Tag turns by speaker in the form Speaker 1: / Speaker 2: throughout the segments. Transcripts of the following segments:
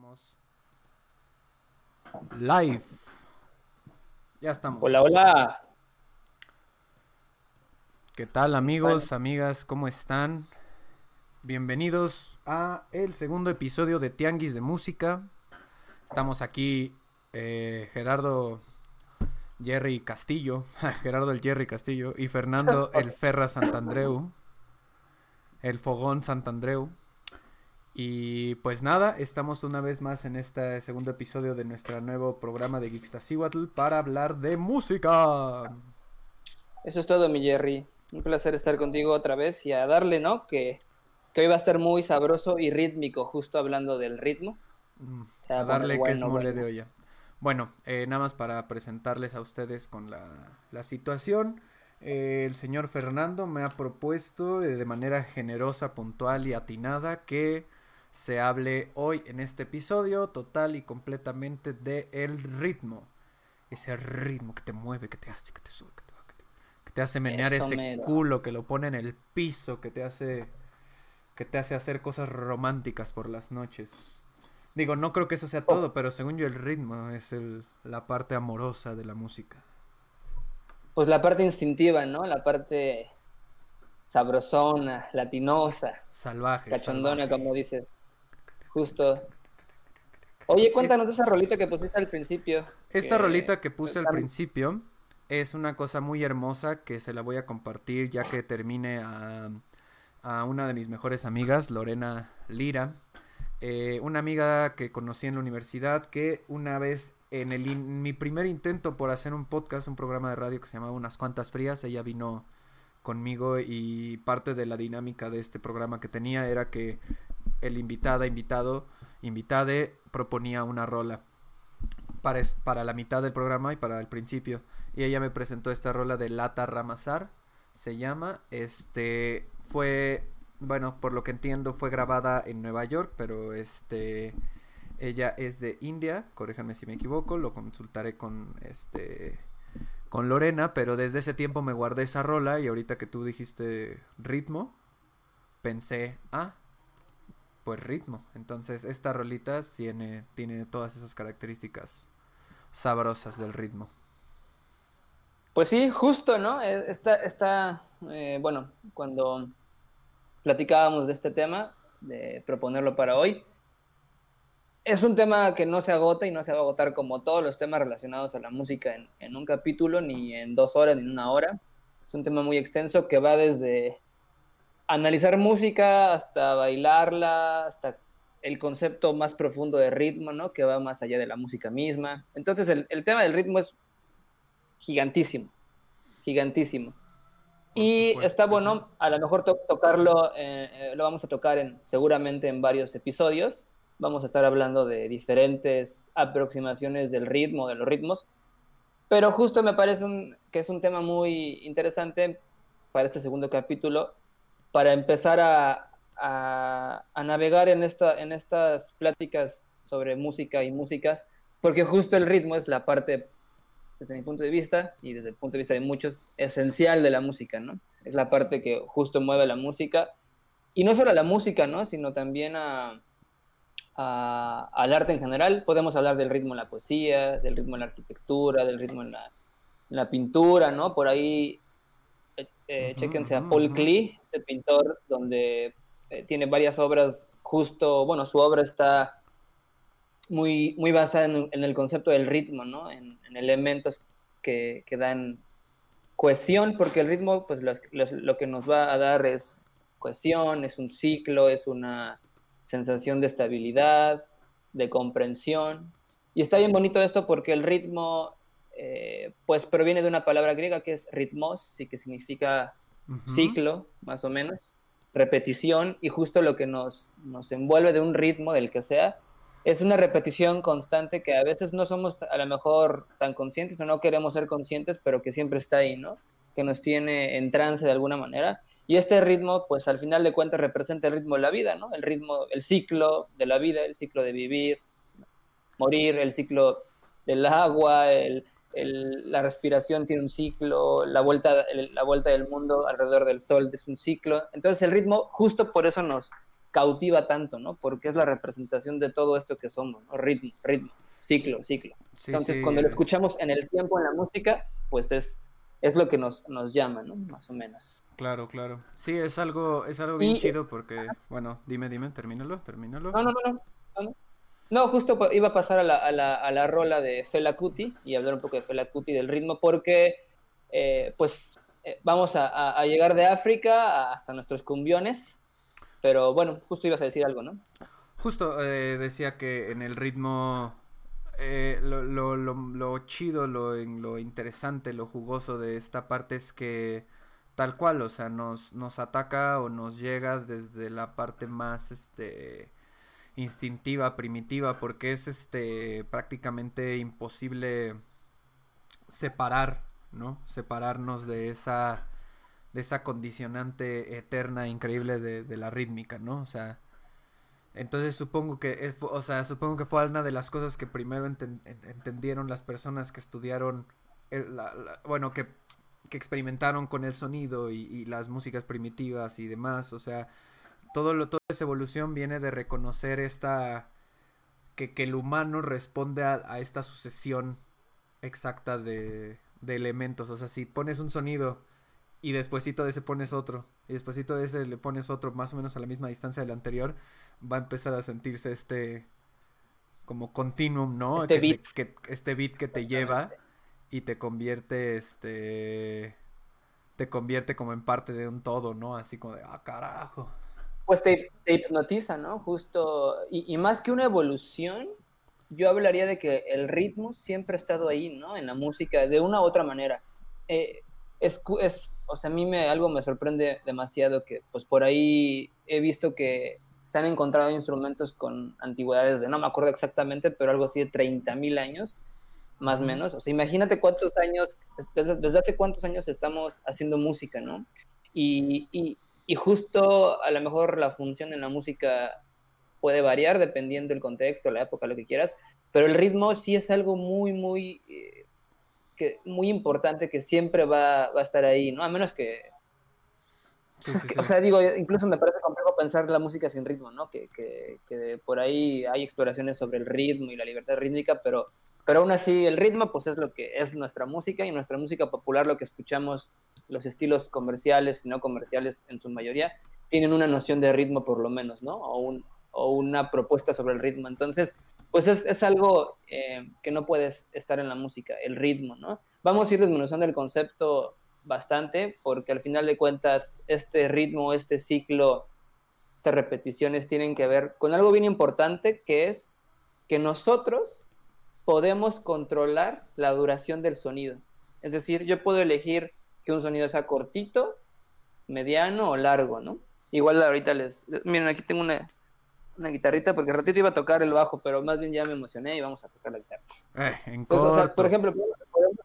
Speaker 1: Estamos live. Ya estamos.
Speaker 2: Hola, hola.
Speaker 1: ¿Qué tal amigos, amigas? ¿Cómo están? Bienvenidos a el segundo episodio de Tianguis de Música. Estamos aquí eh, Gerardo Jerry Castillo, Gerardo el Jerry Castillo y Fernando el Ferra Santandreu, el Fogón Santandreu. Y pues nada, estamos una vez más en este segundo episodio de nuestro nuevo programa de Geekstasiwatl para hablar de música.
Speaker 2: Eso es todo, mi Jerry. Un placer estar contigo otra vez y a darle, ¿no? Que, que hoy va a estar muy sabroso y rítmico, justo hablando del ritmo.
Speaker 1: Mm, a darle que es mole de olla. Bueno, eh, nada más para presentarles a ustedes con la, la situación. Eh, el señor Fernando me ha propuesto eh, de manera generosa, puntual y atinada que se hable hoy en este episodio total y completamente de el ritmo. Ese ritmo que te mueve, que te hace, que te sube, que te, que te, hace menear ese culo, que lo pone en el piso, que te hace que te hace hacer cosas románticas por las noches. Digo, no creo que eso sea todo, pero según yo el ritmo es el, la parte amorosa de la música.
Speaker 2: Pues la parte instintiva, ¿no? La parte sabrosona, latinosa.
Speaker 1: Salvaje.
Speaker 2: Cachondona, como dices. Justo. Oye, cuéntanos de esa rolita que pusiste al principio.
Speaker 1: Esta rolita que puse al principio es una cosa muy hermosa que se la voy a compartir ya que termine a, a una de mis mejores amigas, Lorena Lira. Eh, una amiga que conocí en la universidad que una vez en, el mi primer intento por hacer un podcast, un programa de radio que se llamaba Unas cuantas frías, ella vino conmigo y parte de la dinámica de este programa que tenía era que el invitada, invitado, invitade proponía una rola para, para la mitad del programa y para el principio. Y ella me presentó esta rola de Lata Ramazar, se llama. Este fue, bueno, por lo que entiendo, fue grabada en Nueva York, pero este. Ella es de India, corríjanme si me equivoco, lo consultaré con este con Lorena, pero desde ese tiempo me guardé esa rola y ahorita que tú dijiste ritmo, pensé, ah, pues ritmo. Entonces esta rolita tiene, tiene todas esas características sabrosas del ritmo.
Speaker 2: Pues sí, justo, ¿no? E, esta, esta eh, bueno, cuando platicábamos de este tema, de proponerlo para hoy, es un tema que no se agota y no se va a agotar como todos los temas relacionados a la música en, en un capítulo, ni en dos horas, ni en una hora. Es un tema muy extenso que va desde analizar música, hasta bailarla, hasta el concepto más profundo de ritmo, ¿no? Que va más allá de la música misma. Entonces el, tema del ritmo es gigantísimo, gigantísimo. Y está bueno, a lo mejor tocarlo, eh, eh, lo vamos a tocar en, seguramente en varios episodios. Vamos a estar hablando de diferentes aproximaciones del ritmo, de los ritmos. Pero justo me parece que es un tema muy interesante para este segundo capítulo, para empezar a, navegar en, esta, en estas pláticas sobre música y músicas, porque justo el ritmo es la parte, desde mi punto de vista y desde el punto de vista de muchos, esencial de la música, ¿no? Es la parte que justo mueve la música, y no solo a la música, ¿no? Sino también a, al arte en general. Podemos hablar del ritmo en la poesía, del ritmo en la arquitectura, del ritmo en la, en la pintura, ¿no? Por ahí eh, chequense a Paul Klee, este pintor, donde eh, tiene varias obras, justo, bueno, su obra está muy, muy basada en, el concepto del ritmo, ¿no? En, elementos que, que, dan cohesión, porque el ritmo, pues lo que nos va a dar es cohesión, es un ciclo, es una sensación de estabilidad, de comprensión. Y está bien bonito esto porque el ritmo eh, pues proviene de una palabra griega que es ritmos y que significa ciclo, más o menos, repetición, y justo lo que nos, nos envuelve de un ritmo, del que sea, es una repetición constante que a veces no somos a lo mejor tan conscientes o no queremos ser conscientes, pero que siempre está ahí, ¿no? Que nos tiene en trance de alguna manera. Y este ritmo, pues al final de cuentas representa el ritmo de la vida, ¿no? El ritmo, el ciclo de la vida, el ciclo de vivir, morir, el ciclo del agua, el, la respiración tiene un ciclo, la vuelta, la vuelta del mundo alrededor del sol es un ciclo. Entonces el ritmo justo por eso nos, cautiva tanto, ¿no? Porque es la representación de todo esto que somos, ¿no? Ritmo, ritmo, ciclo, ciclo. Entonces, cuando lo escuchamos en el tiempo, en la música, pues es, es lo que nos, nos llama, ¿no? Más o menos.
Speaker 1: Claro, claro. Sí, es algo, es algo bien chido porque, bueno, dime, dime, termínalo, termínalo.
Speaker 2: No, no, no, no. no. Justo iba a pasar a la, a la, a la rola de Fela Kuti y hablar un poco de Fela Kuti del ritmo porque, eh, pues, eh, vamos a, a, llegar de África hasta nuestros cumbiones, pero bueno, justo ibas a decir algo, ¿no?
Speaker 1: Justo eh, decía que en el ritmo eh, lo, lo, lo, chido, lo, lo interesante, lo jugoso de esta parte es que tal cual, o sea, nos, nos ataca o nos llega desde la parte más este instintiva, primitiva, porque es este prácticamente imposible separar, ¿no? Separarnos de esa de esa condicionante eterna, increíble de, la rítmica, ¿no? O sea, entonces supongo que, o sea, supongo que fue una de las cosas que primero entendieron las personas que estudiaron, bueno, que, que, experimentaron con el sonido y, las músicas primitivas y demás. O sea, todo lo, toda esa evolución viene de reconocer esta, que, que el humano responde a, a esta sucesión exacta de, de, elementos. O sea, si pones un sonido y despuésito de ese pones otro, y despuésito de ese le pones otro más o menos a la misma distancia del anterior, va a empezar a sentirse este como continuum, ¿no?
Speaker 2: Este beat.
Speaker 1: que, este beat que te lleva y te convierte, este, te convierte como en parte de un todo, ¿no? Así como de, ah, carajo.
Speaker 2: Pues te, hipnotiza, ¿no? Justo, y, más que una evolución, yo hablaría de que el ritmo siempre ha estado ahí, ¿no? En la música, de una u otra manera. Eh, es, es, o sea, a mí me, algo me sorprende demasiado que, pues por ahí he visto que se han encontrado instrumentos con antigüedades de, no me acuerdo exactamente, pero algo así de 30 mil años, más o menos. O sea, imagínate cuántos años, desde, hace cuántos años estamos haciendo música, ¿no? Y, y, y, justo a lo mejor la función en la música puede variar dependiendo del contexto, la época, lo que quieras, pero el ritmo sí es algo muy, muy, eh, que, muy importante que siempre va, va a estar ahí, ¿no? A menos que o sea, digo, incluso me parece complejo pensar la música sin ritmo, ¿no? Que, que, que, por ahí hay exploraciones sobre el ritmo y la libertad rítmica, pero, pero aún así el ritmo pues es lo que es nuestra música y nuestra música popular, lo que escuchamos, los estilos comerciales y no comerciales en su mayoría, tienen una noción de ritmo por lo menos, ¿no? O, un, o una propuesta sobre el ritmo. Entonces, pues es, es algo eh, que no puedes estar en la música, el ritmo, ¿no? Vamos a ir desmenuzando el concepto bastante, porque al final de cuentas este ritmo, este ciclo, estas repeticiones tienen que ver con algo bien importante, que es que nosotros podemos controlar la duración del sonido. Es decir, yo puedo elegir que un sonido sea cortito, mediano o largo, ¿no? Igual ahorita les... Miren, aquí tengo una, una guitarrita porque ratito iba a tocar el bajo, pero más bien ya me emocioné y vamos a tocar la guitarra.
Speaker 1: Eh,
Speaker 2: por ejemplo, podemos,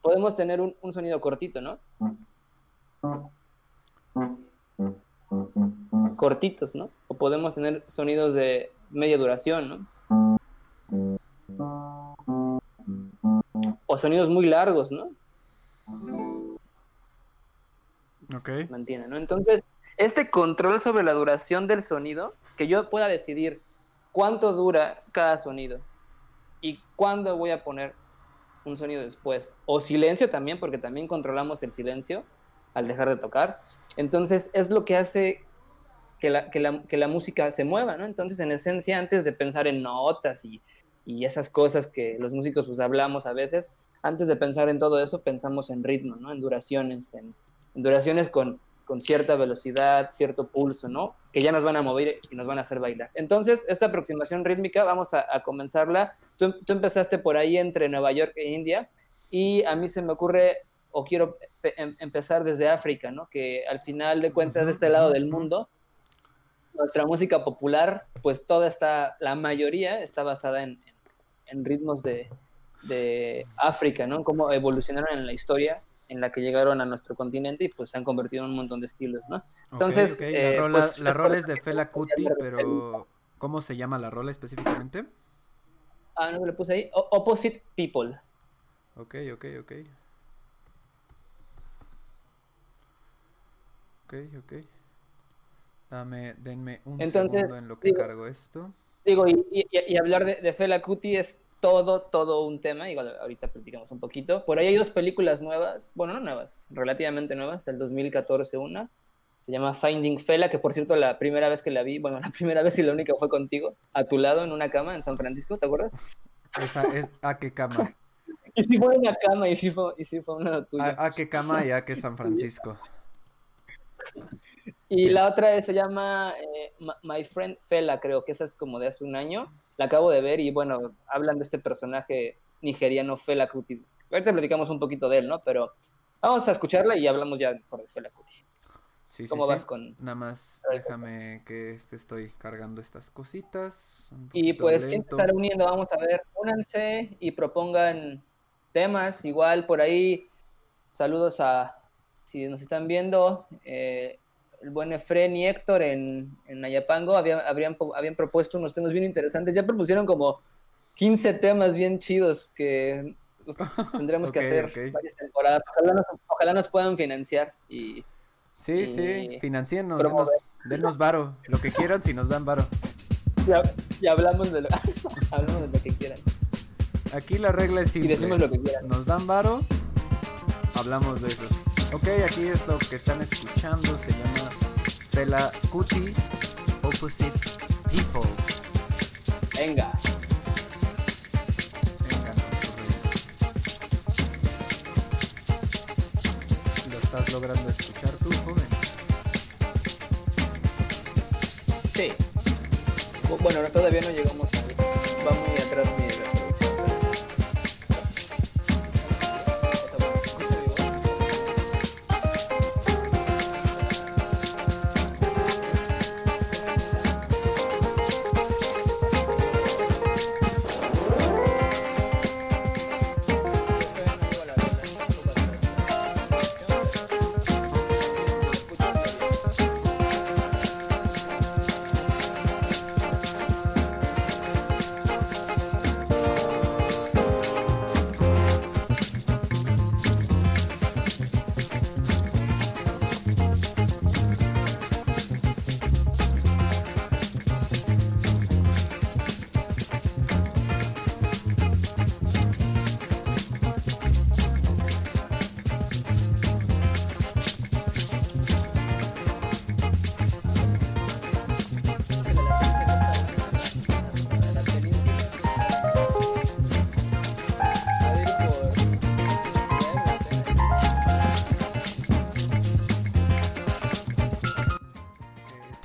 Speaker 2: podemos tener un, sonido cortito, ¿no? Cortitos, ¿no? O podemos tener sonidos de media duración, ¿no? O sonidos muy largos, ¿no?
Speaker 1: Ok.
Speaker 2: mantiene, ¿no? Entonces, este control sobre la duración del sonido, que yo pueda decidir cuánto dura cada sonido y cuándo voy a poner un sonido después. O silencio también, porque también controlamos el silencio al dejar de tocar. Entonces es lo que hace que la, que la, que la música se mueva, ¿no? Entonces, en esencia, antes de pensar en notas y, y esas cosas que los músicos pues hablamos a veces, antes de pensar en todo eso, pensamos en ritmo, ¿no? En duraciones, en duraciones con, con cierta velocidad, cierto pulso, ¿no? Que ya nos van a mover y nos van a hacer bailar. Entonces, esta aproximación rítmica, vamos a, comenzarla. Tú, empezaste por ahí entre Nueva York e India y a mí se me ocurre, o quiero em, empezar desde África, ¿no? Que al final de cuentas, de este lado del mundo, nuestra música popular, pues toda está, la mayoría está basada en, en ritmos de, de África, ¿no? Cómo evolucionaron en la historia en la que llegaron a nuestro continente y pues se han convertido en un montón de estilos, ¿no?
Speaker 1: Entonces, La, eh, rola, pues, la rola es de Fela Kuti, pero ¿cómo se llama la rola específicamente?
Speaker 2: Ah, no, le puse ahí. Opposite People.
Speaker 1: Ok, ok, ok. Ok, ok. Dame, denme un segundo en lo que cargo esto.
Speaker 2: Digo, y, hablar de, de Fela Kuti es todo, todo un tema. Igual ahorita platicamos un poquito. Por ahí hay dos películas nuevas, bueno, no nuevas, relativamente nuevas, del 2014 una. Se llama Finding Fela, que por cierto la primera vez que la vi, bueno, la primera vez y la única fue contigo, a tu lado en una cama en San Francisco, ¿te acuerdas?
Speaker 1: Esa es a qué cama.
Speaker 2: y si fue una cama y si fue, y fue una tuya.
Speaker 1: A, qué cama y a qué San Francisco.
Speaker 2: Y la otra se llama eh, My Friend Fela, creo que esa es como de hace un año. La acabo de ver y bueno, hablan de este personaje nigeriano Fela Kuti. Ahorita platicamos un poquito de él, ¿no? Pero vamos a escucharla y hablamos ya por de Fela Kuti.
Speaker 1: Sí, ¿Cómo vas con...? Nada más déjame que este estoy cargando estas cositas.
Speaker 2: Y pues, ¿quién se estará uniendo? Vamos a ver, únanse y propongan temas. Igual por ahí, saludos a, si nos están viendo, eh, el buen Efren y Héctor en, en Ayapango habían, habrían, habían propuesto unos temas bien interesantes. Ya propusieron como 15 temas bien chidos que pues, tendremos que hacer varias temporadas. Ojalá nos, puedan financiar y...
Speaker 1: Sí, sí, financienos, denos, varo, lo que quieran si nos dan varo.
Speaker 2: Y, hablamos, de lo, hablamos de lo que quieran.
Speaker 1: Aquí la regla es simple.
Speaker 2: Y decimos lo que quieran.
Speaker 1: Nos dan varo, hablamos de eso. Ok, aquí es lo que están escuchando, se llama Fela Kuti Opposite People.
Speaker 2: Venga.
Speaker 1: Venga, ¿Lo estás logrando escuchar tú, joven?
Speaker 2: Sí. Bueno, todavía no llegamos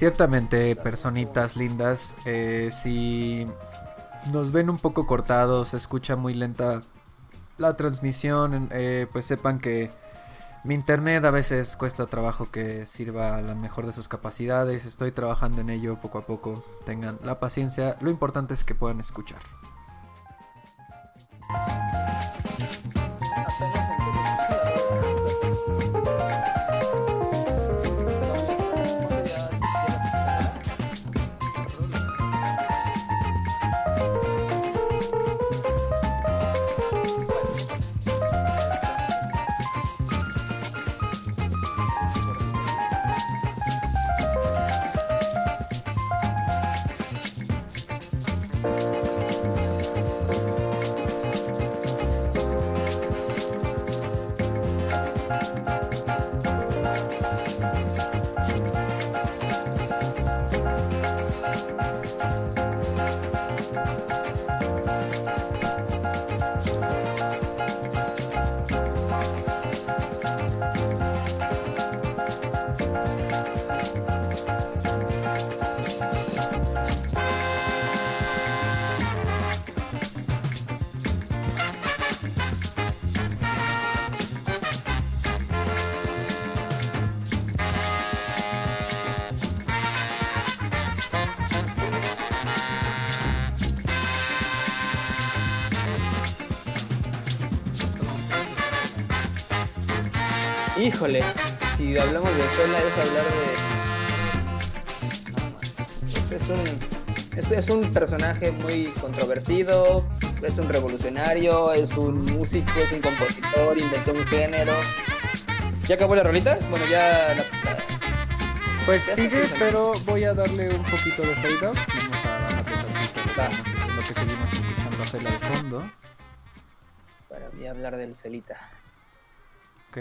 Speaker 1: Ciertamente, personitas lindas, eh, si nos ven un poco cortados, se escucha muy lenta la transmisión, eh, pues sepan que mi internet a veces cuesta trabajo que sirva a la mejor de sus capacidades. Estoy trabajando en ello poco a poco. Tengan la paciencia. Lo importante es que puedan escuchar.
Speaker 2: Hablar de... Es un, es, un personaje muy controvertido, es un revolucionario, es un músico, es un compositor, inventó un género. ¿Ya acabó la rolita? Bueno, ya
Speaker 1: Pues sigue, pero voy a darle un poquito de fade. Vamos a darle lo que seguimos escuchando a Fela de fondo.
Speaker 2: Para mí hablar del Felita.
Speaker 1: Ok,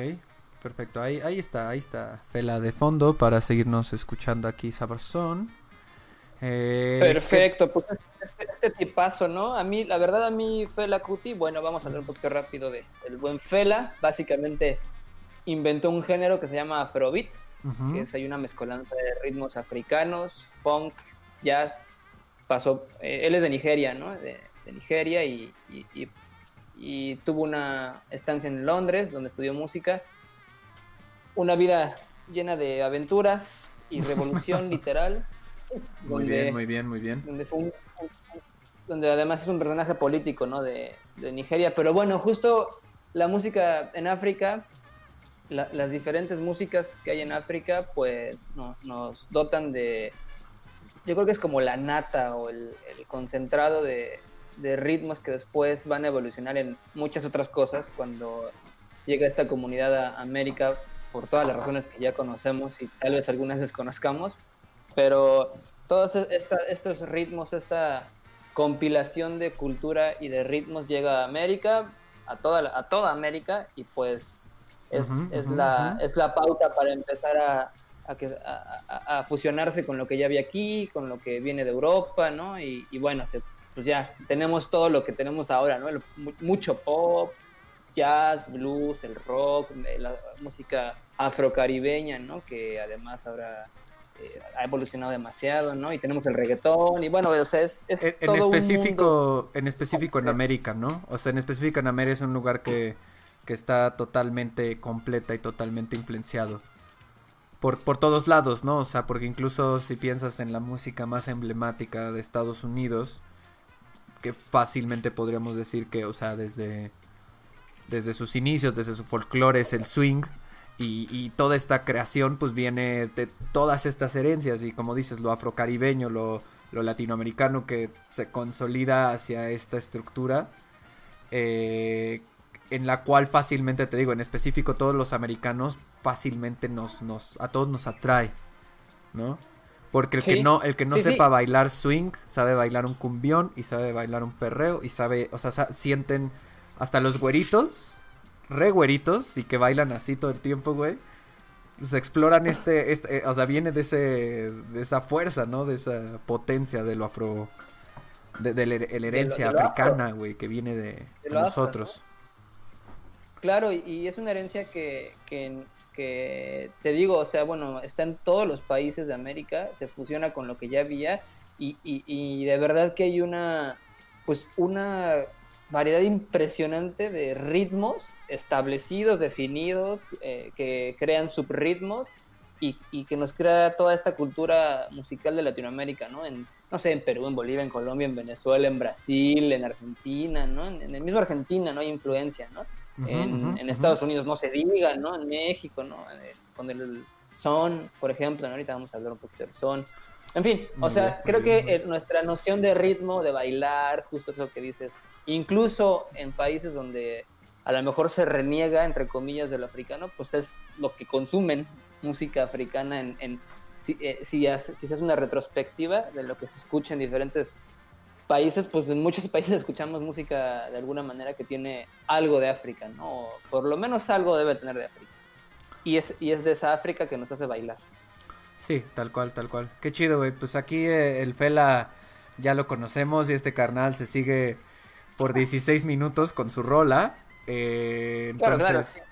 Speaker 1: perfecto. Ahí, ahí está, ahí está Fela de fondo para seguirnos escuchando aquí Sabrosón.
Speaker 2: Eh, perfecto, pues este, este, tipazo, ¿no? A mí, la verdad, a mí Fela Cuti, bueno, vamos a hablar un poquito rápido de el buen Fela. Básicamente inventó un género que se llama Afrobeat que es hay una mezcolanza de ritmos africanos, funk, jazz. Pasó, eh, él es de Nigeria, ¿no? De, Nigeria y, y, tuvo una estancia en Londres donde estudió música. Una vida llena de aventuras y revolución literal.
Speaker 1: Muy bien, muy bien, muy bien.
Speaker 2: Donde, fue donde además es un personaje político, ¿no? De, de Nigeria. Pero bueno, justo la música en África las diferentes músicas que hay en África, pues no, nos dotan de, yo creo que es como la nata o el, concentrado de, ritmos que después van a evolucionar en muchas otras cosas cuando llega esta comunidad a América por todas las razones que ya conocemos y tal vez algunas desconozcamos, pero todos estos ritmos, esta compilación de cultura y de ritmos llega a América, a toda, a toda América y pues es, es, la, es la pauta para empezar a, a, fusionarse con lo que ya había aquí, con lo que viene de Europa, ¿no? Y, bueno, pues ya tenemos todo lo que tenemos ahora, ¿no? mucho pop, jazz, blues, el rock, eh, la música afrocaribeña, ¿no? Que además ahora eh, ha evolucionado demasiado, ¿no? Y tenemos el reggaetón y bueno, o sea, es,
Speaker 1: en, específico, en específico en América, ¿no? O sea, en específico en América es un lugar que que está totalmente completa y totalmente influenciado. Por, por todos lados, ¿no? O sea, porque incluso si piensas en la música más emblemática de Estados Unidos, que fácilmente podríamos decir que, o sea, desde, desde sus inicios, desde su folclore es el swing, y, y, toda esta creación pues viene de todas estas herencias y como dices, lo afrocaribeño, lo, lo latinoamericano que se consolida hacia esta estructura, eh, en la cual fácilmente te digo, en específico todos los americanos fácilmente nos, nos a todos nos atrae, ¿no? Porque el que no, el que no sepa bailar swing, sabe bailar un cumbión y sabe bailar un perreo y sabe, o sea, sienten hasta los güeritos, re güeritos y que bailan así todo el tiempo, güey. Se exploran este, este eh, o sea, viene de ese, de esa fuerza, ¿no? De esa potencia de lo afro, de, la herencia africana, güey, que viene de, nosotros.
Speaker 2: Claro, y, es una herencia que, que, te digo, o sea, bueno, está en todos los países de América, se fusiona con lo que ya había y, y, de verdad que hay una, pues una variedad impresionante de ritmos establecidos, definidos, eh, que crean subritmos y, y, que nos crea toda esta cultura musical de Latinoamérica, ¿no? En, no sé, en Perú, en Bolivia, en Colombia, en Venezuela, en Brasil, en Argentina, ¿no? En, en el mismo Argentina, ¿no? Hay influencia, ¿no? en, Estados Unidos no se diga, ¿no? En México, ¿no? Eh, con el son, por ejemplo, ahorita vamos a hablar un poquito del son. En fin, o sea, creo que nuestra noción de ritmo, de bailar, justo eso que dices, incluso en países donde a lo mejor se reniega, entre comillas, de lo africano, pues es lo que consumen música africana en, si, eh, si, si, se hace una retrospectiva de lo que se escucha en diferentes países, pues en muchos países escuchamos música de alguna manera que tiene algo de África, ¿no? por lo menos algo debe tener de África. Y es, y es de esa África que nos hace bailar.
Speaker 1: Sí, tal cual, tal cual. Qué chido, güey. Pues aquí eh, el Fela ya lo conocemos y este carnal se sigue por 16 minutos con su rola. Eh, entonces,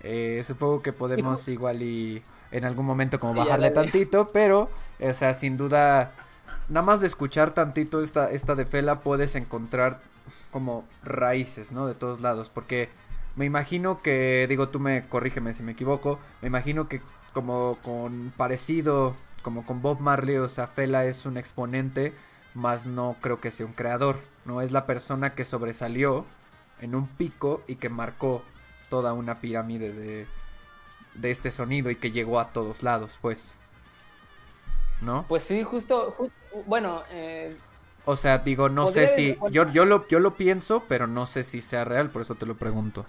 Speaker 1: eh, supongo que podemos igual y en algún momento como bajarle tantito, pero, o sea, sin duda nada más de escuchar tantito esta, esta de Fela puedes encontrar como raíces, ¿no? De todos lados, porque me imagino que, digo, tú me corrígeme si me equivoco, me imagino que como con parecido, como con Bob Marley, o sea, Fela es un exponente, más no creo que sea un creador, ¿no? Es la persona que sobresalió en un pico y que marcó toda una pirámide de, de este sonido y que llegó a todos lados, pues. ¿No?
Speaker 2: Pues sí, justo, justo bueno, eh,
Speaker 1: o sea, digo, no sé si yo yo lo yo lo pienso, pero no sé si sea real, por eso te lo pregunto.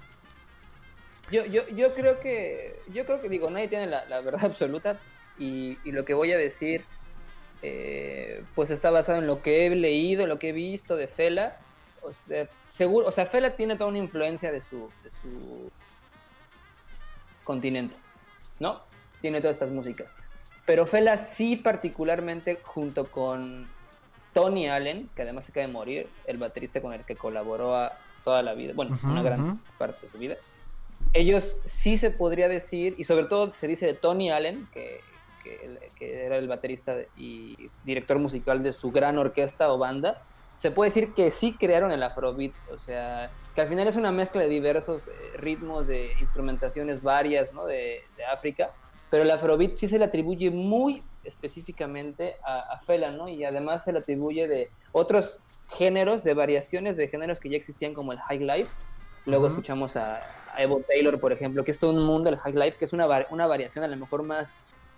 Speaker 2: Yo, yo, yo creo que yo creo que digo, nadie tiene la, verdad absoluta, y, y lo que voy a decir eh, pues está basado en lo que he leído, lo que he visto de Fela. O sea, seguro, o sea, Fela tiene toda una influencia de su, de su continente, ¿no? Tiene todas estas músicas. Pero Fela sí particularmente junto con Tony Allen, que además se acaba de morir, el baterista con el que colaboró a toda la vida, bueno, una gran parte de su vida. Ellos sí se podría decir, y sobre todo se dice de Tony Allen, que que, era el baterista y director musical de su gran orquesta o banda, se puede decir que sí crearon el afrobeat, o sea, que al final es una mezcla de diversos eh, ritmos, de instrumentaciones varias, ¿no? De, África, pero el afrobeat sí se le atribuye muy específicamente a, Fela, ¿no? Y además se le atribuye de otros géneros, de variaciones de géneros que ya existían como el high life. Luego escuchamos a, Evo Taylor, por ejemplo, que es todo un mundo el high life, que es una, una variación a lo mejor más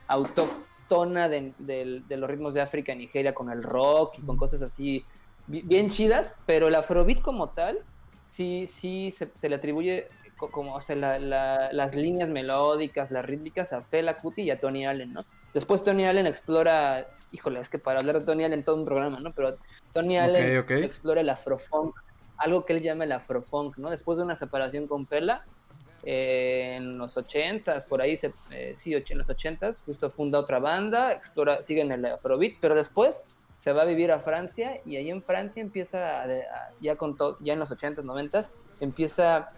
Speaker 2: autóctona de, los ritmos de África y Nigeria con el rock y con cosas así bien chidas, pero el afrobeat como tal, sí, sí se, le atribuye como, o sea, las líneas melódicas, las rítmicas a Fela Kuti y a Tony Allen, ¿no? Después Tony Allen explora, híjole, es que para hablar de Tony Allen todo un programa, ¿no? Pero Tony Allen explora el afrofunk, algo que él llama el afrofunk, ¿no? Después de una separación con Fela, eh, en los ochentas, por ahí, se, eh, sí, en los ochentas, justo funda otra banda, explora, sigue en el Afrobeat, pero después se va a vivir a Francia y ahí en Francia empieza, ya, con ya en los ochentas, noventas, empieza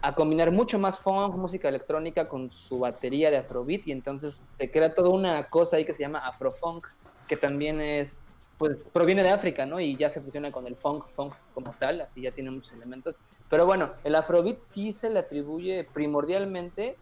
Speaker 2: a combinar mucho más funk, música electrónica con su batería de Afrobeat y entonces se crea toda una cosa ahí que se llama Afrofunk, que también es, pues proviene de África, ¿no? Y ya se fusiona con el funk, funk como tal, así ya tiene muchos elementos. Pero bueno, el afrobeat sí se le atribuye primordialmente,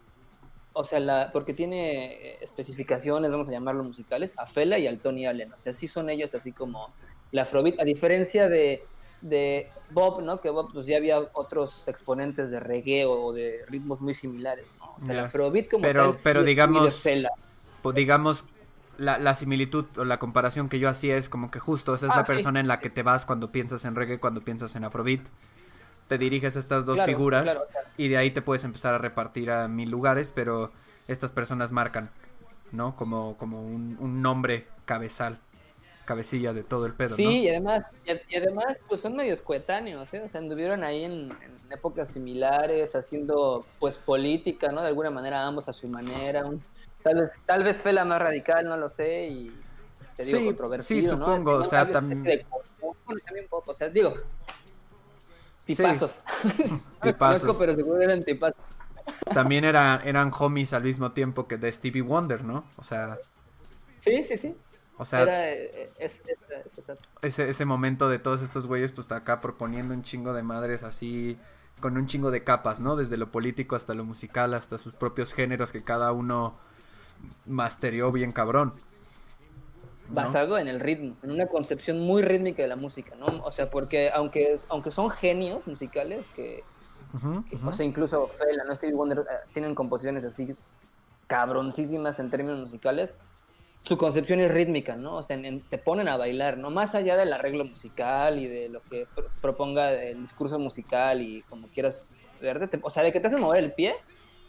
Speaker 2: o sea, la, porque tiene eh, especificaciones, vamos a llamarlo musicales, a Fela y al Tony Allen. O sea, sí son ellos así como el afrobeat, a diferencia de, de Bob, ¿no? Que Bob pues ya había otros exponentes de reggae o de ritmos muy similares, ¿no? O sea, el afrobeat como
Speaker 1: pero, tal, pero digamos, pues, digamos la, la, similitud o la comparación que yo hacía es como que justo esa es la ah, persona en la que te vas cuando piensas en reggae, cuando piensas en afrobeat te diriges a estas dos figuras y de ahí te puedes empezar a repartir a mil lugares, pero estas personas marcan, ¿no? Como, como un, nombre cabezal, cabecilla de todo el pedo,
Speaker 2: sí, y además, y, además, pues son medios coetáneos, ¿eh? O sea, anduvieron ahí en, épocas similares, haciendo, pues, política, ¿no? De alguna manera, ambos a su manera, tal vez, tal vez fue la más radical, no lo sé, y
Speaker 1: te digo, sí, Sí, supongo, o sea, también...
Speaker 2: o sea, digo, Tipazos. tipazos. pero seguro eran tipazos.
Speaker 1: También era, eran homies al mismo tiempo que de Stevie Wonder, ¿no? O sea.
Speaker 2: Sí, sí, sí.
Speaker 1: O sea, eh, ese, ese momento de todos estos güeyes, pues acá proponiendo un chingo de madres así, con un chingo de capas, ¿no? Desde lo político hasta lo musical, hasta sus propios géneros que cada uno masterió bien cabrón
Speaker 2: basado en el ritmo, en una concepción muy rítmica de la música, ¿no? O sea, porque aunque, aunque son genios musicales, que, o sea, incluso Fela, ¿no? Stevie Wonder eh, tienen composiciones así cabroncísimas en términos musicales, su concepción es rítmica, ¿no? O sea, te ponen a bailar, ¿no? Más allá del arreglo musical y de lo que proponga el discurso musical y como quieras verte, o sea, de que te hacen mover el pie,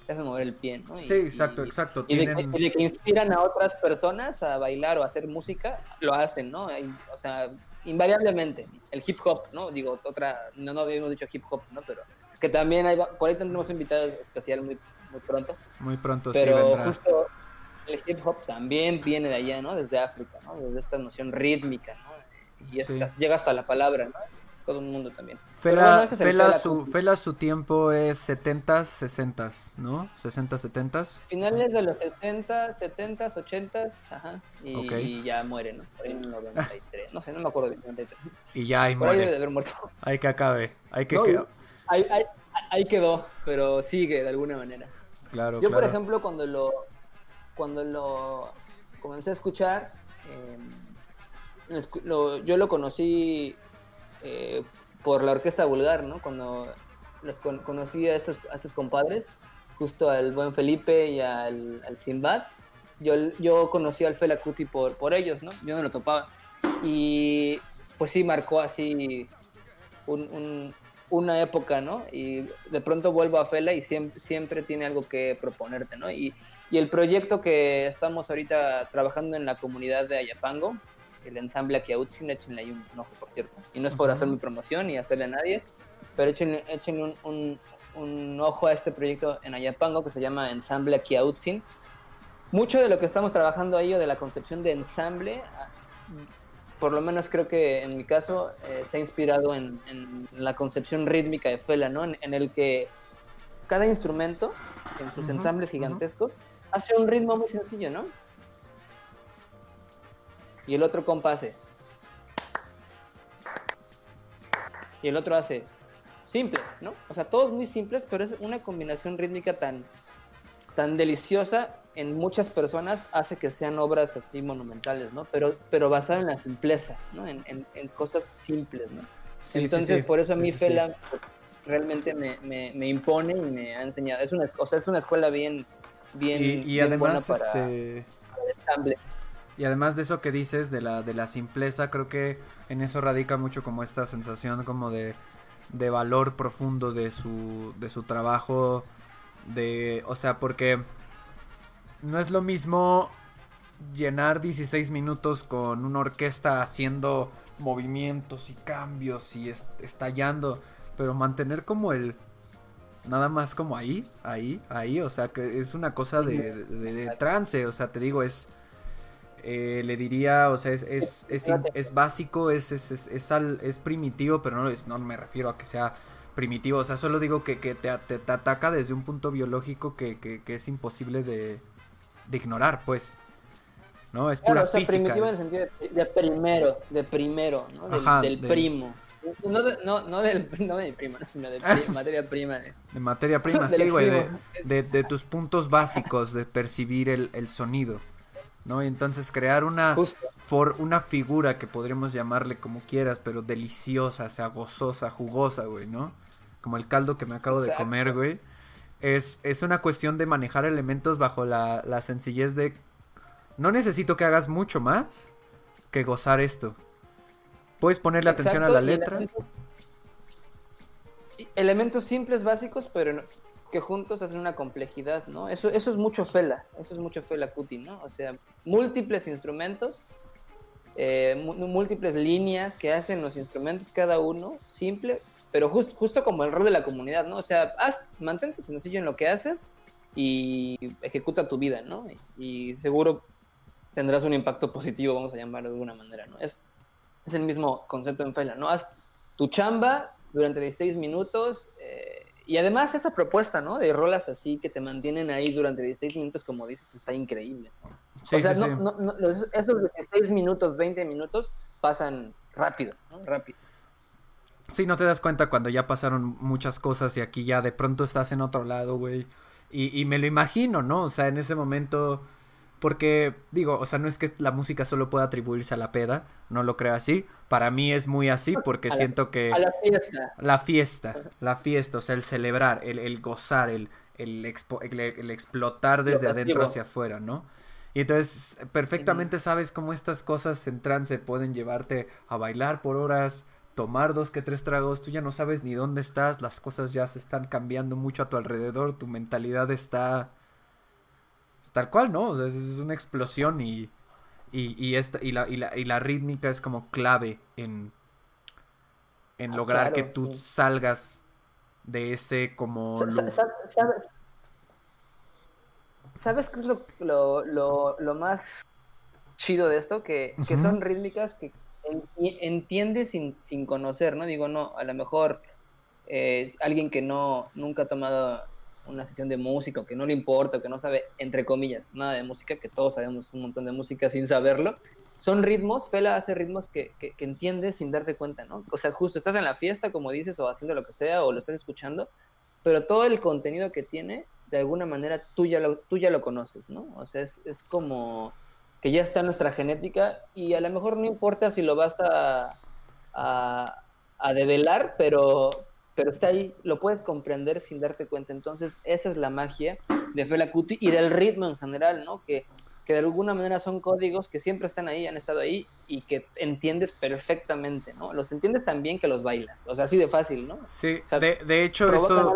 Speaker 2: te hacen mover el pie, ¿no?
Speaker 1: sí, exacto, exacto.
Speaker 2: Y, de que, inspiran a otras personas a bailar o a hacer música, lo hacen, ¿no? o sea, invariablemente. El hip hop, ¿no? Digo, otra, no, no habíamos dicho hip hop, ¿no? Pero que también hay, por ahí tendremos un invitado especial muy, muy pronto.
Speaker 1: Muy pronto,
Speaker 2: pero sí, vendrá. justo el hip hop también viene de allá, ¿no? Desde África, ¿no? Desde esta noción rítmica, ¿no? Y llega hasta la palabra, ¿no? Todo el mundo también.
Speaker 1: Fela, Fela, su, Fela su tiempo es 70s, 60s, ¿no? 60s, 70s.
Speaker 2: Finales de los 70s, 70s, 80s, ajá. Y, ya muere, ¿no? Por ahí en 93. No sé, no me acuerdo bien, 93.
Speaker 1: Y ya ahí muere. de haber muerto. Hay que acabe, hay que quedó.
Speaker 2: Ahí, ahí, ahí, quedó, pero sigue de alguna manera.
Speaker 1: Claro,
Speaker 2: Yo, por ejemplo, cuando lo, cuando lo comencé a escuchar, eh, lo, yo lo conocí eh, por la orquesta vulgar, ¿no? Cuando los conocí a estos, a estos compadres, justo al buen Felipe y al, al Simbad, yo, yo conocí al Fela Kuti por, por ellos, ¿no? Yo no lo topaba. Y pues sí, marcó así un, una época, ¿no? Y de pronto vuelvo a Fela y siempre, siempre tiene algo que proponerte, ¿no? Y, y el proyecto que estamos ahorita trabajando en la comunidad de Ayapango, el ensamble aquí a Utsin, échenle ahí un, ojo, por cierto. Y no es por hacer mi promoción ni hacerle a nadie, pero échenle, échenle un, un, ojo a este proyecto en Ayapango que se llama Ensamble aquí a Utsin. Mucho de lo que estamos trabajando ahí o de la concepción de ensamble por lo menos creo que en mi caso eh, se ha inspirado en, la concepción rítmica de Fela, ¿no? En, el que cada instrumento, en sus ensambles gigantescos, hace un ritmo muy sencillo, ¿no? Y el otro compase. Y el otro hace simple, ¿no? O sea, todos muy simples, pero es una combinación rítmica tan, tan deliciosa en muchas personas hace que sean obras así monumentales, ¿no? Pero, pero basado en la simpleza, ¿no? En, en, cosas simples, ¿no? Entonces, por eso a mí Fela realmente me, me, me, impone y me ha enseñado. Es una, o sea, es una escuela bien, bien,
Speaker 1: y, además, este... Y además de eso que dices, de la, de la simpleza, creo que en eso radica mucho como esta sensación como de, de valor profundo de su, de su trabajo, de, o sea, porque no es lo mismo llenar 16 minutos con una orquesta haciendo movimientos y cambios y estallando, pero mantener como el nada más como ahí, ahí, ahí, o sea que es una cosa de, trance, o sea, te digo, es, eh, le diría, o sea, es, es, es, básico, es, es, es, primitivo, pero no, no me refiero a que sea primitivo, o sea, solo digo que, te, te, ataca desde un punto biológico que, que es imposible de, de ignorar, pues. ¿No? Es pura física.
Speaker 2: primitivo en el sentido de, primero, de primero, ¿no? Del, primo. No, no, no, del, no del primo, sino de materia prima. De,
Speaker 1: materia prima, sí, güey. De, de, tus puntos básicos de percibir el, el sonido. ¿No? Y entonces crear una, for, una figura que podríamos llamarle como quieras, pero deliciosa, sea gozosa, jugosa, güey, ¿no? Como el caldo que me acabo de comer, güey es, es una cuestión de manejar elementos bajo la, la sencillez de... No necesito que hagas mucho más que gozar esto. Puedes ponerle atención a la letra.
Speaker 2: Elementos, simples, básicos, pero que juntos hacen una complejidad, ¿no? Eso, eso es mucho Fela, eso es mucho Fela Kuti, ¿no? O sea, múltiples instrumentos, eh, múltiples líneas que hacen los instrumentos cada uno, simple, pero justo como el rol de la comunidad, ¿no? O sea, haz, mantente sencillo en lo que haces y ejecuta tu vida, ¿no? Y, seguro tendrás un impacto positivo, vamos a llamarlo de alguna manera, ¿no? Es, es el mismo concepto en Fela, ¿no? Haz tu chamba durante 16 minutos y además esa propuesta, ¿no? De rolas así que te mantienen ahí durante 16 minutos, como dices, está increíble. Sí, o sea, no, No, no, esos 16 minutos, 20 minutos pasan rápido, ¿no? Rápido.
Speaker 1: Sí, no te das cuenta cuando ya pasaron muchas cosas y aquí ya de pronto estás en otro lado, güey. Y, y me lo imagino, ¿no? O sea, en ese momento... Porque, digo, o sea, no es que la música solo pueda atribuirse a la peda, no lo creo así. Para mí es muy así porque siento que...
Speaker 2: A la fiesta.
Speaker 1: La fiesta, la fiesta, o sea, el celebrar, el, el gozar, el, el, el, explotar desde adentro hacia afuera, ¿no? Y entonces perfectamente sabes cómo estas cosas en trance pueden llevarte a bailar por horas, tomar dos que tres tragos, tú ya no sabes ni dónde estás, las cosas ya se están cambiando mucho a tu alrededor, tu mentalidad está tal cual, ¿no? O sea, es, una explosión y, y, esta, y, la, y, la, y la rítmica es como clave en, en ah, lograr que tú salgas de ese como...
Speaker 2: ¿Sabes? ¿Sabes qué es lo, lo, lo, más chido de esto? Que, que son rítmicas que entiende sin, sin conocer, ¿no? Digo, no, a lo mejor eh, alguien que no nunca ha tomado una sesión de música, que no le importa, que no sabe, entre comillas, nada de música, que todos sabemos un montón de música sin saberlo, son ritmos, Fela hace ritmos que, que, entiendes sin darte cuenta, ¿no? O sea, justo estás en la fiesta, como dices, o haciendo lo que sea, o lo estás escuchando, pero todo el contenido que tiene, de alguna manera, tú ya lo, tú ya lo conoces, ¿no? O sea, es, es como que ya está nuestra genética y a lo mejor no importa si lo vas a, a, develar, pero, pero está ahí, lo puedes comprender sin darte cuenta. Entonces, esa es la magia de Fela Kuti y del ritmo en general, ¿no? Que que de alguna manera son códigos que siempre están ahí, han estado ahí y que entiendes perfectamente, ¿no? Los entiendes tan bien que los bailas, o sea, así de fácil, ¿no?
Speaker 1: Sí, de, hecho eso,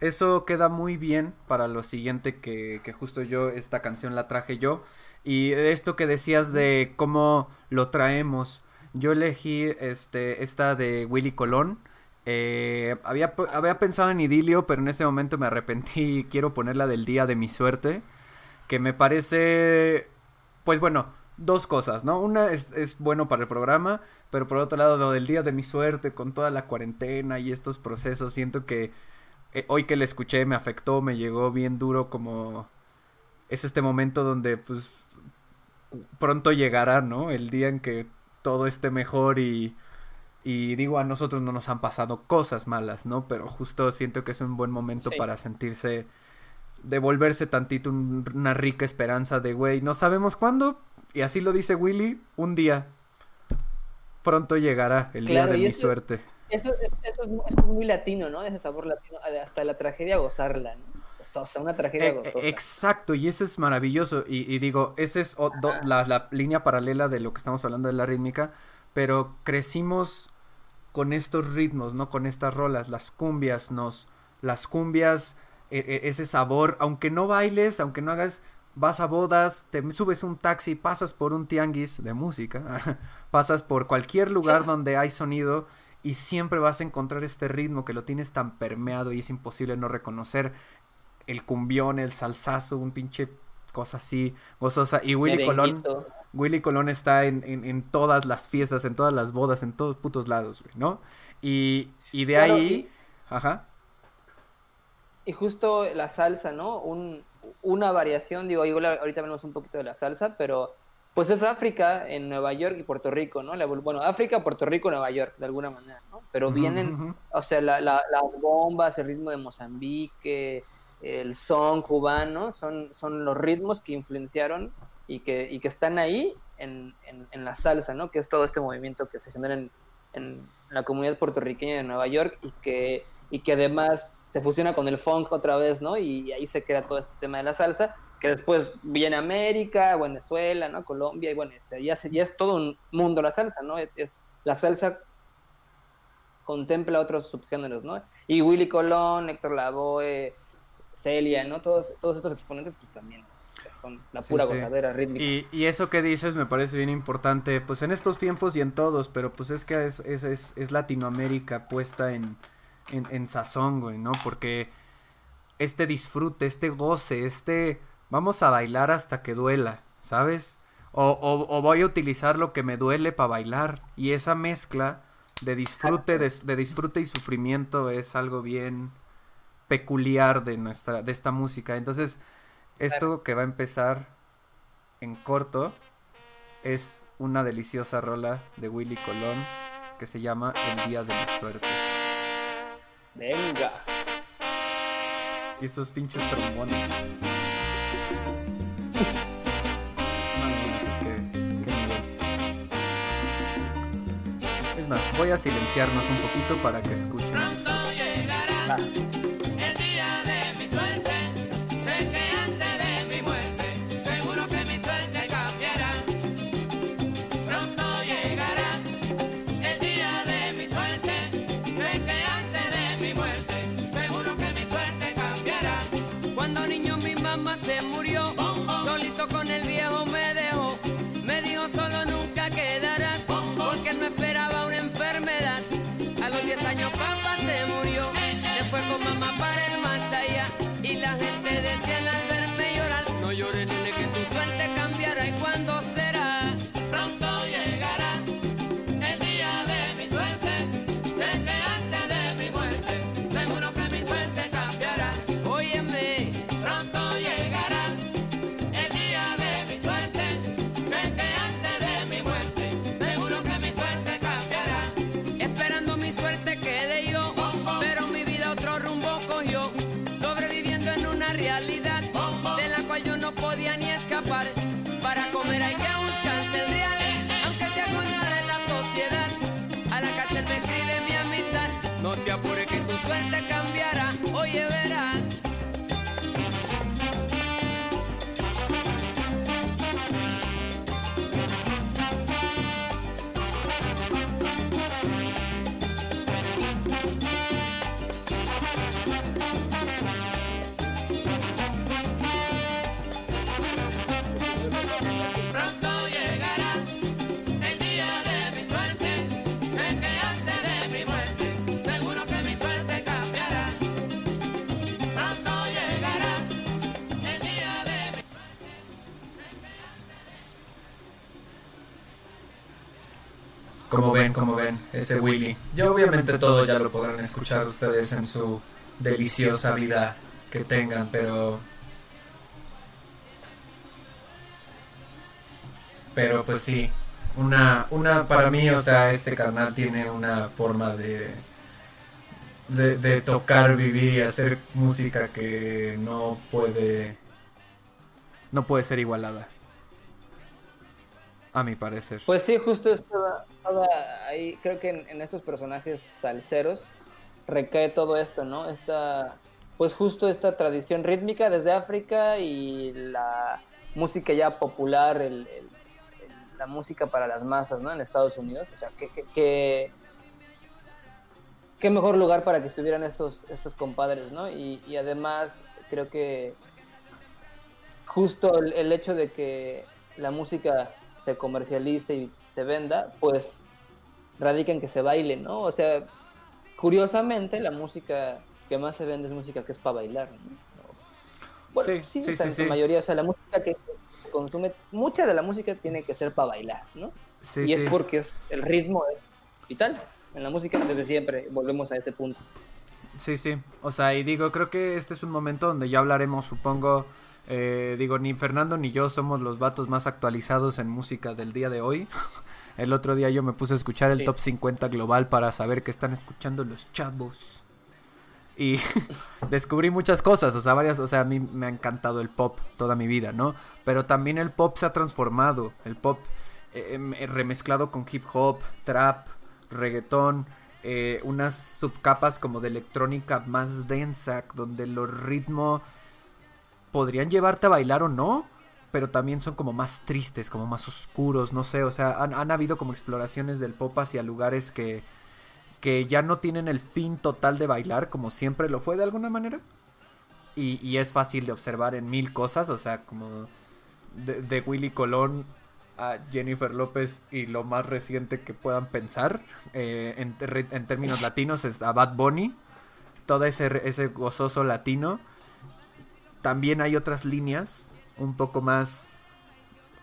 Speaker 1: eso queda muy bien para lo siguiente que, que justo yo, esta canción la traje yo, y esto que decías de cómo lo traemos, yo elegí este, esta de Willy Colón, eh, había, había pensado en Idilio, pero en este momento me arrepentí y quiero ponerla del día de mi suerte que me parece, pues bueno, dos cosas, ¿no? Una es, es, bueno para el programa, pero por otro lado, lo del día de mi suerte, con toda la cuarentena y estos procesos, siento que eh, hoy que le escuché me afectó, me llegó bien duro como es este momento donde pues pronto llegará, ¿no? El día en que todo esté mejor y, y digo, a nosotros no nos han pasado cosas malas, ¿no? Pero justo siento que es un buen momento para sentirse devolverse tantito una rica esperanza de, güey, no sabemos cuándo, y así lo dice Willy, un día pronto llegará el día de mi suerte.
Speaker 2: Eso, es, muy latino, ¿no? Ese sabor latino, hasta la tragedia gozarla, ¿no? Sosa, una tragedia
Speaker 1: eh, gozosa. exacto, y eso es maravilloso. Y, digo, esa es la, la, línea paralela de lo que estamos hablando de la rítmica, pero crecimos con estos ritmos, ¿no? Con estas rolas, las cumbias, nos, las cumbias e, e, ese sabor, aunque no bailes, aunque no hagas, vas a bodas, te subes un taxi, pasas por un tianguis de música, pasas por cualquier lugar donde hay sonido y siempre vas a encontrar este ritmo que lo tienes tan permeado y es imposible no reconocer el cumbión, el salsazo, un pinche cosa así gozosa. Y Willy Colón, Willy Colón está en, en, todas las fiestas, en todas las bodas, en todos putos lados, ¿no? Y, y de ahí, ajá
Speaker 2: y justo la salsa, ¿no? Un, una variación, digo, igual ahorita hablamos un poquito de la salsa, pero pues es África en Nueva York y Puerto Rico, ¿no? bueno, África, Puerto Rico, Nueva York, de alguna manera, ¿no? Pero vienen, o sea, la, las bombas, el ritmo de Mozambique, el son cubano, son, son los ritmos que influenciaron y que, y que están ahí en, en, la salsa, ¿no? Que es todo este movimiento que se genera en, en la comunidad puertorriqueña de Nueva York y que y que además se fusiona con el funk otra vez, ¿no? Y, ahí se crea todo este tema de la salsa, que después viene América, Venezuela, ¿no? Colombia, y bueno, ya, ya es todo un mundo la salsa, ¿no? Es, la salsa contempla otros subgéneros, ¿no? Y Willy Colón, Héctor Lavoe, Celia, ¿no? Todos, todos estos exponentes, pues también son la pura gozadera rítmica.
Speaker 1: Y, y, eso que dices me parece bien importante, pues en estos tiempos y en todos, pero pues es que es, es, es Latinoamérica puesta en en, en sazón, güey, ¿no? Porque este disfrute, este goce, este vamos a bailar hasta que duela, ¿sabes? O, o, voy a utilizar lo que me duele para bailar. Y esa mezcla de disfrute, de, disfrute y sufrimiento es algo bien peculiar de nuestra, de esta música. Entonces, esto que va a empezar en corto es una deliciosa rola de Willy Colón que se llama El Día de la Suerte.
Speaker 2: Venga.
Speaker 1: Y estos pinches trombones. es más, voy a silenciarnos un poquito para que escuchen.
Speaker 2: llegará.
Speaker 1: Ese Willy. Yo obviamente todo ya lo podrán escuchar ustedes en su deliciosa vida que tengan, pero... Pero pues sí, una, una para mí, o sea, este canal tiene una forma de, de, de tocar, vivir y hacer música que no puede, no puede ser igualada. A mi parecer.
Speaker 2: Pues sí, justo ahí, creo que en, estos personajes salseros recae todo esto, ¿no? Esta, pues justo esta tradición rítmica desde África y la música ya popular, el, la música para las masas, ¿no? En Estados Unidos. O sea, qué, qué, mejor lugar para que estuvieran estos, estos compadres, ¿no? Y, y además creo que justo el, hecho de que la música se comercialice y se venda, pues radica en que se baile, ¿no? O sea, curiosamente la música que más se vende es música que es para bailar, ¿no? Bueno, sí, sí, sí, en mayoría, o sea, la música que consume, mucha de la música tiene que ser para bailar, ¿no? Sí, y es porque es el ritmo es vital en la música desde siempre, volvemos a ese punto.
Speaker 1: Sí, sí, o sea, y digo, creo que este es un momento donde ya hablaremos, supongo, eh, digo, ni Fernando ni yo somos los vatos más actualizados en música del día de hoy. El otro día yo me puse a escuchar el top 50 global para saber qué están escuchando los chavos. Y descubrí muchas cosas, o sea, varias, o sea, a mí me ha encantado el pop toda mi vida, ¿no? Pero también el pop se ha transformado, el pop eh, em, eh, remezclado con hip hop, trap, reggaetón, unas subcapas como de electrónica más densa, donde los ritmos podrían llevarte a bailar o no, pero también son como más tristes, como más oscuros, no sé, o sea, han, habido como exploraciones del pop hacia lugares que, que ya no tienen el fin total de bailar, como siempre lo fue de alguna manera. Y, es fácil de observar en mil cosas, o sea, como de, Willy Colón a Jennifer López y lo más reciente que puedan pensar eh, en, en, términos latinos es a Bad Bunny, todo ese, ese gozoso latino también hay otras líneas un poco más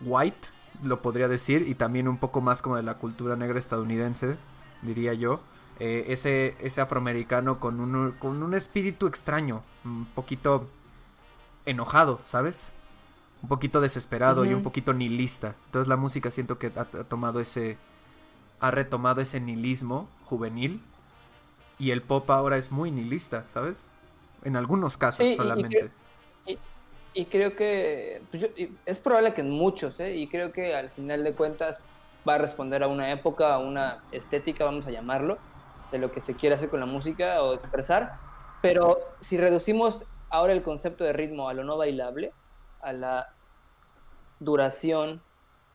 Speaker 1: white, lo podría decir, y también un poco más como de la cultura negra estadounidense, diría yo. Eh, ese, ese afroamericano con un, con un espíritu extraño, un poquito enojado, ¿sabes? Un poquito desesperado y un poquito nihilista. Entonces la música siento que ha, tomado ese... ha retomado ese nihilismo juvenil y el pop ahora es muy nihilista, ¿sabes? En algunos casos solamente.
Speaker 2: Y creo que pues es probable que en muchos, ¿eh? y creo que al final de cuentas va a responder a una época, a una estética, vamos a llamarlo, de lo que se quiere hacer con la música o expresar. Pero si reducimos ahora el concepto de ritmo a lo no bailable, a la duración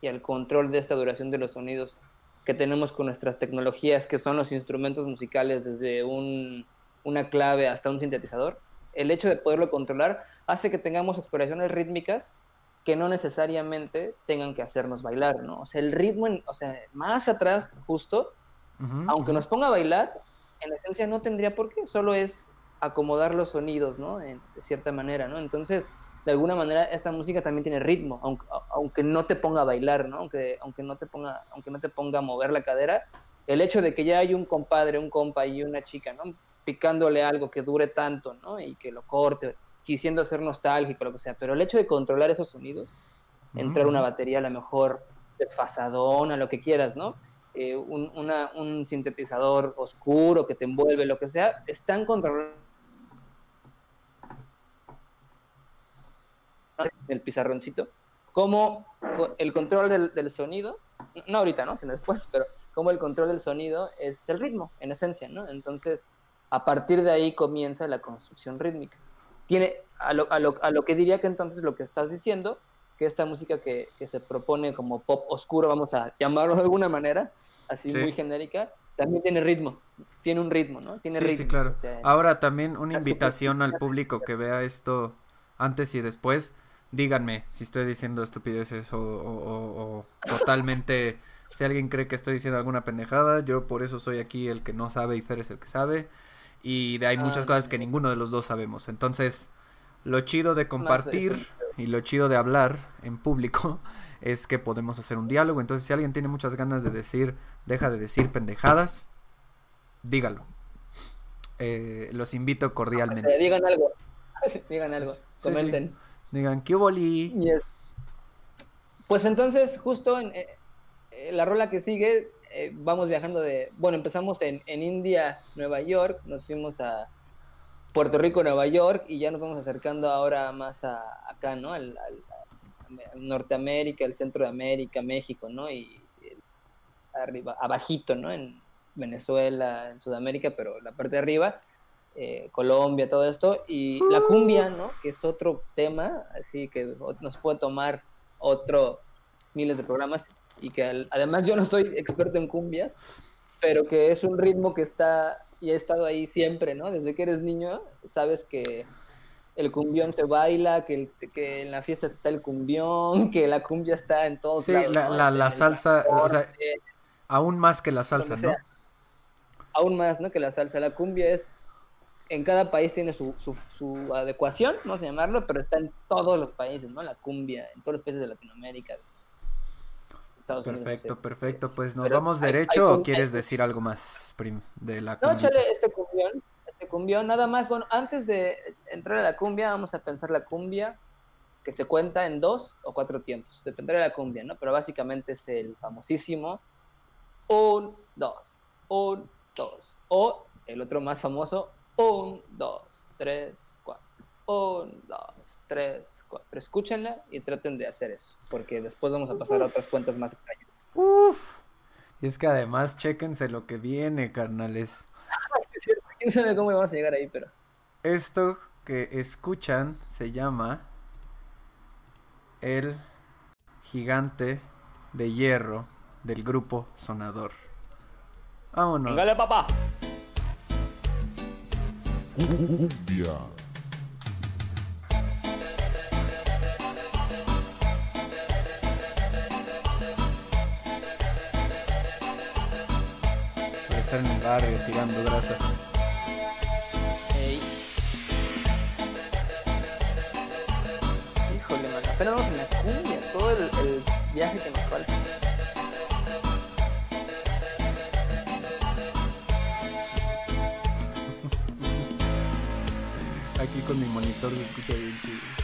Speaker 2: y al control de esta duración de los sonidos que tenemos con nuestras tecnologías, que son los instrumentos musicales desde un, una clave hasta un sintetizador, el hecho de poderlo controlar hace que tengamos exploraciones rítmicas que no necesariamente tengan que hacernos bailar, ¿no? O sea, el ritmo, o sea, más atrás justo, aunque nos ponga a bailar, en esencia no tendría por qué, solo es acomodar los sonidos, ¿no? de cierta manera, ¿no? Entonces, de alguna manera, esta música también tiene ritmo, aunque, aunque no te ponga a bailar, ¿no? Aunque, aunque, no te ponga, aunque no te ponga a mover la cadera, el hecho de que ya hay un compadre, un compa y una chica, ¿no? Picándole algo que dure tanto, ¿no? Y que lo corte, quisiendo ser nostálgico, lo que sea, pero el hecho de controlar esos sonidos, entrar una batería a lo mejor desfasadona, lo que quieras, ¿no? Eh, un, un, sintetizador oscuro que te envuelve, lo que sea, están controlando el pizarroncito, como el control del, del, sonido, no ahorita, ¿no? Sino después, pero como el control del sonido es el ritmo, en esencia, ¿no? Entonces, a partir de ahí comienza la construcción rítmica tiene a lo, a, lo, a lo, que diría que entonces lo que estás diciendo, que esta música que, que, se propone como pop oscuro, vamos a llamarlo de alguna manera, así muy genérica, también tiene ritmo, tiene un ritmo, ¿no? Tiene
Speaker 1: sí,
Speaker 2: ritmo.
Speaker 1: Sí, claro. Ahora también una invitación al público que vea esto antes y después. Díganme si estoy diciendo estupideces o, o, o totalmente... Si alguien cree que estoy diciendo alguna pendejada, yo por eso soy aquí el que no sabe y Fer es el que sabe. Y de hay muchas ah, cosas que ninguno de los dos sabemos. Entonces, lo chido de compartir y lo chido de hablar en público es que podemos hacer un diálogo. Entonces, si alguien tiene muchas ganas de decir, deja de decir pendejadas, dígalo. Eh, los invito cordialmente.
Speaker 2: digan algo. digan algo. Comenten.
Speaker 1: Digan, ¿qué boli?
Speaker 2: Pues entonces, justo en eh, la rola que sigue, eh, vamos viajando de. Bueno, empezamos en, en India, Nueva York, nos fuimos a Puerto Rico, Nueva York, y ya nos vamos acercando ahora más a, acá, ¿no? Al, Norteamérica, el centro de América, México, ¿no? Y, arriba, abajito, ¿no? En Venezuela, en Sudamérica, pero la parte de arriba, eh, Colombia, todo esto, y la uh. cumbia, ¿no? Que es otro tema, así que nos puede tomar otro miles de programas y que además yo no soy experto en cumbias, pero que es un ritmo que está y ha estado ahí siempre, ¿no? Desde que eres niño, sabes que el cumbión se baila, que, que en la fiesta está el cumbión, que la cumbia está en todos
Speaker 1: sí, la, la, salsa, o sea, aún más que la salsa, ¿no?
Speaker 2: aún más, ¿no? Que la salsa. La cumbia es, en cada país tiene su, su, su adecuación, no sé llamarlo, pero está en todos los países, ¿no? La cumbia, en todos los países de Latinoamérica,
Speaker 1: perfecto, perfecto. Pues nos vamos derecho o quieres decir algo más, Prim, de la
Speaker 2: cumbia. No, échale este cumbión, este cumbión, nada más. Bueno, antes de entrar a la cumbia, vamos a pensar la cumbia que se cuenta en dos o cuatro tiempos, dependerá de la cumbia, ¿no? Pero básicamente es el famosísimo un, dos, un, dos. O el otro más famoso, un, dos, tres, cuatro. Un, dos, tres, cuatro. Escúchenla y traten de hacer eso, porque después vamos a pasar a otras cuentas más extrañas.
Speaker 1: Uf. Y es que además, chéquense lo que viene, carnales.
Speaker 2: Quién sabe cómo vamos a llegar ahí, pero.
Speaker 1: Esto que escuchan se llama El Gigante de Hierro del grupo Sonador. Vámonos.
Speaker 2: Dale, papá.
Speaker 1: En el barrio tirando grasa.
Speaker 2: Híjole, man, apenas vamos en la cumbia, todo el, el viaje que nos falta.
Speaker 1: Aquí con mi monitor se escucha bien chido.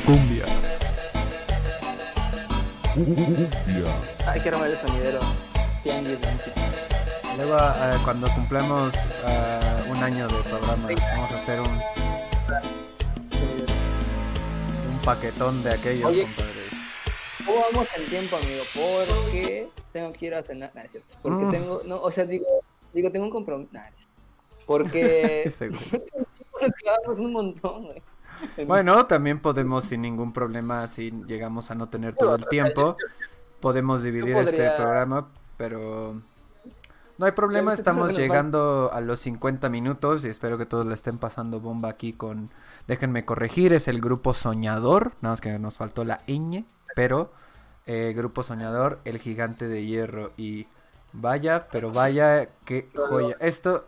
Speaker 1: Cumbia.
Speaker 2: Cumbia. Hay que armar el sonidero. Tianguis
Speaker 1: Luego, uh, cuando cumplamos uh, un año de programa, vamos a hacer un. Un paquetón de aquellos, Oye, compadres.
Speaker 2: ¿Cómo vamos en tiempo, amigo? Porque tengo que ir a cenar. Nah, es cierto. Porque mm. tengo, no, o sea, digo, digo, tengo un compromiso. Nah, es porque un montón, güey.
Speaker 1: Bueno, también podemos sin ningún problema, si llegamos a no tener todo el tiempo, podemos dividir este programa, pero no hay problema, estamos llegando a los 50 minutos y espero que todos le estén pasando bomba aquí con, déjenme corregir, es el grupo Soñador, nada más que nos faltó la ñ, pero eh, Grupo Soñador, El Gigante de Hierro. Y vaya, pero vaya, qué joya. Esto,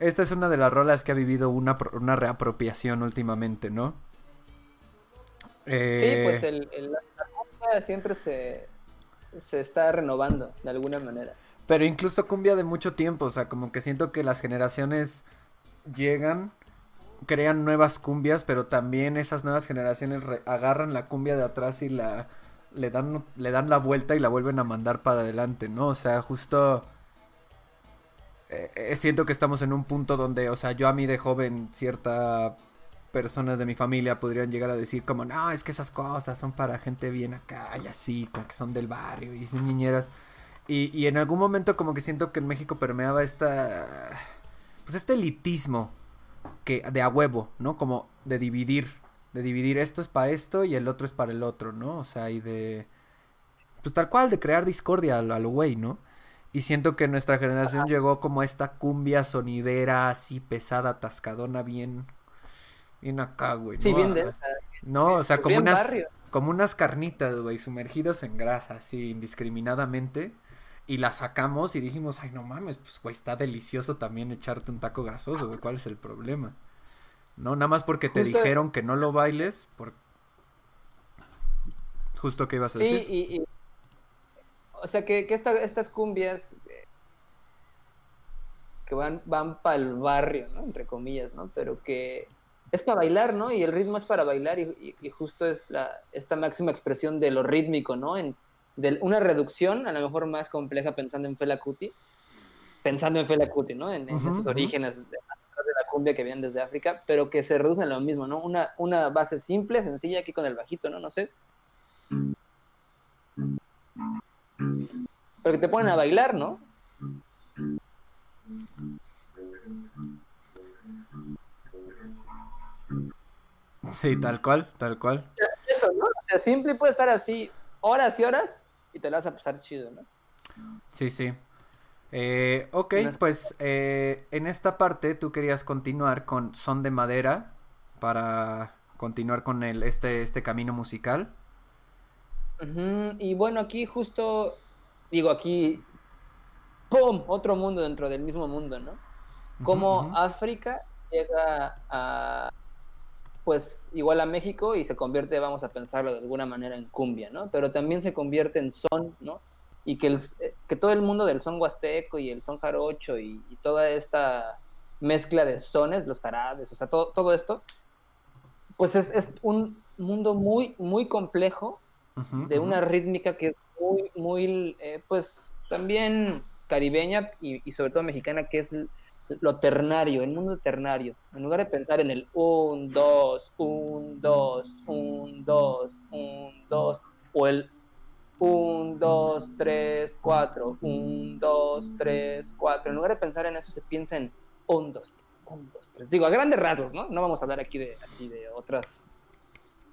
Speaker 1: esta es una de las rolas que ha vivido una, una reapropiación últimamente, ¿no?
Speaker 2: Sí, pues el, la siempre se, se está renovando de alguna manera.
Speaker 1: Pero incluso cumbia de mucho tiempo, o sea, como que siento que las generaciones llegan crean nuevas cumbias, pero también esas nuevas generaciones agarran la cumbia de atrás y la le dan le dan la vuelta y la vuelven a mandar para adelante, ¿no? O sea, justo eh, eh, siento que estamos en un punto donde, o sea, yo a mí de joven cierta personas de mi familia podrían llegar a decir como, no, es que esas cosas son para gente bien acá y así, como que son del barrio y son niñeras. Y, y en algún momento como que siento que en México permeaba esta, pues este elitismo que de a huevo, ¿no? Como de dividir, de dividir esto es para esto y el otro es para el otro, ¿no? O sea, y de, pues tal cual, de crear discordia a lo güey, ¿no? Y siento que nuestra generación llegó como esta cumbia sonidera así pesada, atascadona, bien Bien acá, güey.
Speaker 2: Sí, bien de
Speaker 1: No, o sea, como unas, como unas carnitas, güey, sumergidas en grasa, así, indiscriminadamente. Y las sacamos y dijimos, ay, no mames, pues, güey, está delicioso también echarte un taco grasoso, güey, ¿cuál es el problema? No, nada más porque te dijeron que no lo bailes, por... Justo que ibas a decir.
Speaker 2: Sí, y, O sea, que, que estas cumbias eh, que van, van para el barrio, ¿no? Entre comillas, ¿no? Pero que es para bailar, ¿no? Y el ritmo es para bailar y, justo es la, esta máxima expresión de lo rítmico, ¿no? En, de una reducción, a lo mejor más compleja pensando en Fela Kuti, pensando en Fela Kuti, ¿no? En, esos orígenes de, la cumbia que vienen desde África, pero que se reducen a lo mismo, ¿no? Una, una base simple, sencilla, aquí con el bajito, ¿no? No sé. Pero que te ponen a bailar, ¿no?
Speaker 1: Sí, tal cual, tal cual.
Speaker 2: Eso, ¿no? O sea, simple puede estar así horas y horas y te lo vas a pasar chido, ¿no?
Speaker 1: Sí, sí. Eh, ok, pues eh, en esta parte tú querías continuar con Son de Madera para continuar con el, este, este camino musical.
Speaker 2: Y bueno, aquí justo, digo, aquí, ¡pum! Otro mundo dentro del mismo mundo, ¿no? Como África llega a pues igual a México y se convierte, vamos a pensarlo de alguna manera, en cumbia, ¿no? Pero también se convierte en son, ¿no? Y que, el, eh, que todo el mundo del son huasteco y el son jarocho y, toda esta mezcla de sones, los jarabes, o sea, todo, todo esto, pues es, es, un mundo muy, muy complejo, de una rítmica que es muy, muy, eh, pues también caribeña y, y, sobre todo mexicana, que es lo ternario, el mundo ternario. En lugar de pensar en el 1, 2, 1, 2, 1, 2, 1, 2, o el 1, 2, 3, 4, 1, 2, 3, 4. En lugar de pensar en eso, se piensa en 1, 2, 1, 2, 3. Digo, a grandes rasgos, ¿no? No vamos a hablar aquí de, así de otras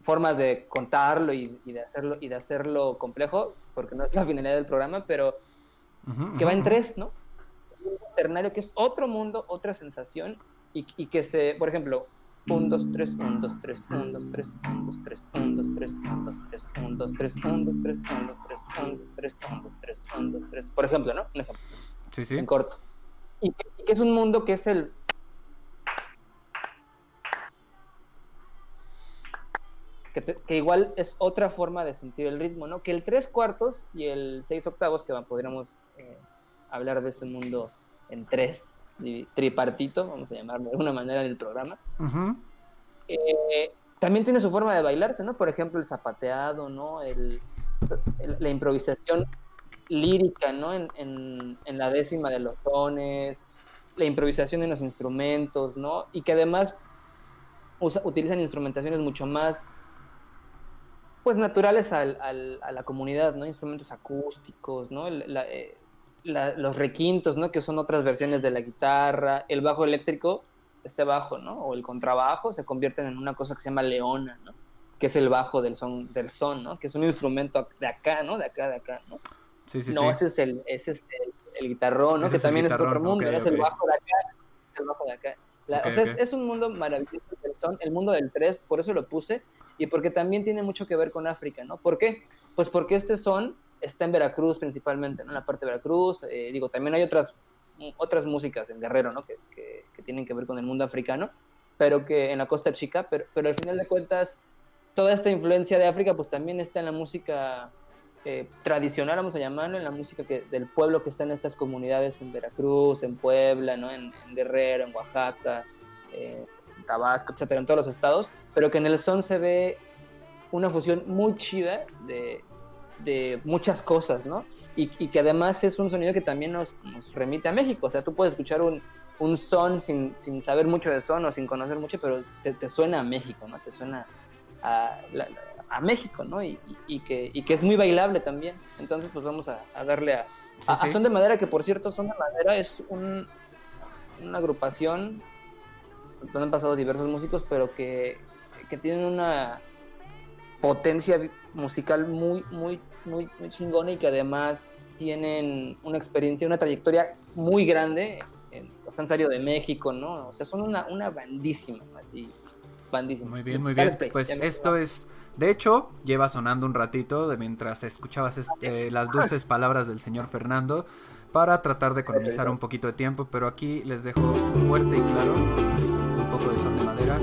Speaker 2: formas de contarlo y, y, de hacerlo, y de hacerlo complejo, porque no es la finalidad del programa, pero uh -huh, que va en tres, ¿no? ternario que es otro mundo, otra sensación, y, y que se, por ejemplo, 1, 2, 3, 1, 2, 3, 1, 2, 3, 1, 2, 3, 1, 2, 3, 1, 2, 3, 1, 2, 3, 1, 2, 3, 1, 2, 3, 1, 2, 3, 1, 2, 3, 1, 2, 3, por ejemplo, ¿no? Un ejemplo.
Speaker 1: Sí, sí.
Speaker 2: En corto. Y que es un mundo que es el Que, te, que, igual es otra forma de sentir el ritmo, ¿no? Que el tres cuartos y el seis octavos, que podríamos eh, hablar de ese mundo en tres, tripartito, vamos a llamarlo de alguna manera en el programa, uh -huh. eh, también tiene su forma de bailarse, ¿no? Por ejemplo, el zapateado, ¿no? El, el, la improvisación lírica, ¿no? En, en, en, la décima de los sones, la improvisación en los instrumentos, ¿no? Y que además usa, utilizan instrumentaciones mucho más pues naturales al, al, a la comunidad, ¿no? Instrumentos acústicos, ¿no? La, eh, la, los requintos, ¿no? Que son otras versiones de la guitarra, el bajo eléctrico, este bajo, ¿no? O el contrabajo se convierten en una cosa que se llama leona, ¿no? Que es el bajo del son, del son, ¿no? Que es un instrumento de acá, ¿no? De acá, de acá, ¿no?
Speaker 1: Sí, sí,
Speaker 2: no,
Speaker 1: sí.
Speaker 2: ese es el, ese es el, el guitarrón, ¿no? Ese que es también es otro mundo, okay, es okay. el bajo de acá, es el bajo de acá. La, okay, o sea, es, es, un mundo maravilloso son, el mundo del tres, por eso lo puse, y porque también tiene mucho que ver con África, ¿no? ¿Por qué? Pues porque este son está en Veracruz principalmente, ¿no? En la parte de Veracruz, eh, digo, también hay otras, otras músicas en Guerrero, ¿no? Que, que, que, tienen que ver con el mundo africano, pero que en la Costa Chica, pero, pero al final de cuentas, toda esta influencia de África, pues también está en la música eh, tradicional, vamos a llamarlo, en la música que, del pueblo que está en estas comunidades en Veracruz, en Puebla, ¿no? En, en Guerrero, en Oaxaca, eh, Tabasco, etcétera, en todos los estados, pero que en el son se ve una fusión muy chida de, de muchas cosas, ¿no? Y, que además es un sonido que también nos, remite a México, o sea, tú puedes escuchar un, un son sin, sin, saber mucho de son o sin conocer mucho, pero te, suena a México, ¿no? Te suena a, a México, ¿no? Y, y, que, y que es muy bailable también. Entonces, pues vamos a, darle a, a, Son de Madera, que por cierto, Son de Madera es un, una agrupación donde han pasado diversos músicos, pero que, que tienen una potencia musical muy, muy, muy, muy chingona y que además tienen una experiencia, una trayectoria muy grande. En, han salido de México, ¿no? O sea, son una, una bandísima, así, bandísima.
Speaker 1: Muy bien, muy bien. Pues esto es, de hecho, lleva sonando un ratito de mientras escuchabas este, las dulces palabras del señor Fernando para tratar de economizar un poquito de tiempo, pero aquí les dejo fuerte y claro poco de son de madera,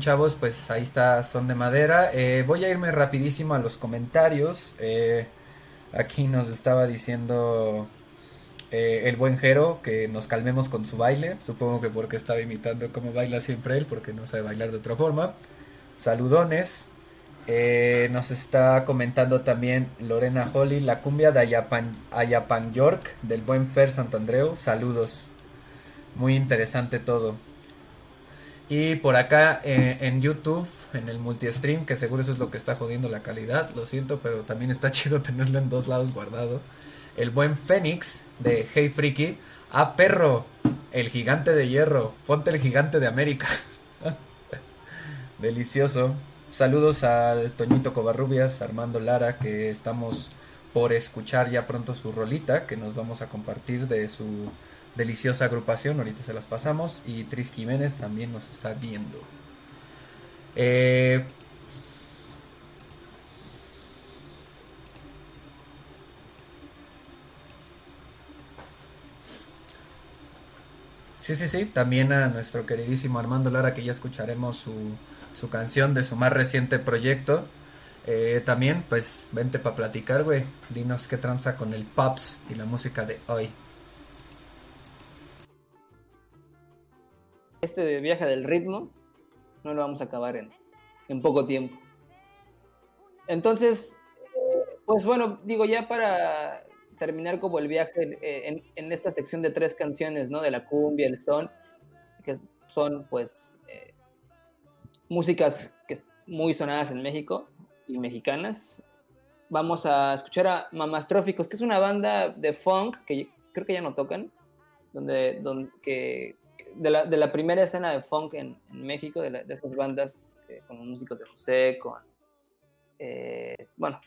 Speaker 1: chavos, pues ahí está Son de Madera. Eh, voy a irme rapidísimo a los comentarios. Eh, aquí nos estaba diciendo eh, el buen Jero que nos calmemos con su baile. Supongo que porque estaba imitando como baila siempre él, porque no sabe bailar de otra forma. Saludones. nos está comentando también Lorena Holly, la cumbia de Ayapan, Ayapan York del buen Fer Santandreu. Saludos. Muy interesante todo. Y por acá eh, en YouTube, en el multi-stream, que seguro eso es lo que está jodiendo la calidad, lo siento, pero también está chido tenerlo en dos lados guardado. El buen Fénix de Hey Freaky. Ah, perro, el gigante de hierro, ponte el gigante de América. Delicioso. Saludos al Toñito Covarrubias, Armando Lara, que estamos por escuchar ya pronto su rolita, que nos vamos a compartir de su deliciosa agrupación, ahorita se las pasamos, y Tris Jiménez también nos está viendo. Eh, sí, sí, sí, también a nuestro queridísimo Armando Lara, que ya escucharemos su, su canción de su más reciente proyecto. Eh, también, pues, vente para platicar, güey. Dinos qué tranza con el Pops y la música de hoy.
Speaker 2: Este viaje del ritmo no lo vamos a acabar en, poco tiempo. Entonces, pues bueno, digo ya para terminar como el viaje en, esta sección de tres canciones, ¿no? De la cumbia, el son, que son pues eh, músicas que muy sonadas en México y mexicanas. Vamos a escuchar a Mamastróficos, que es una banda de funk que creo que ya no tocan, donde, donde de la, de la primera escena de funk en, México, de, de, estas bandas eh, con músicos de José, con, eh, bueno,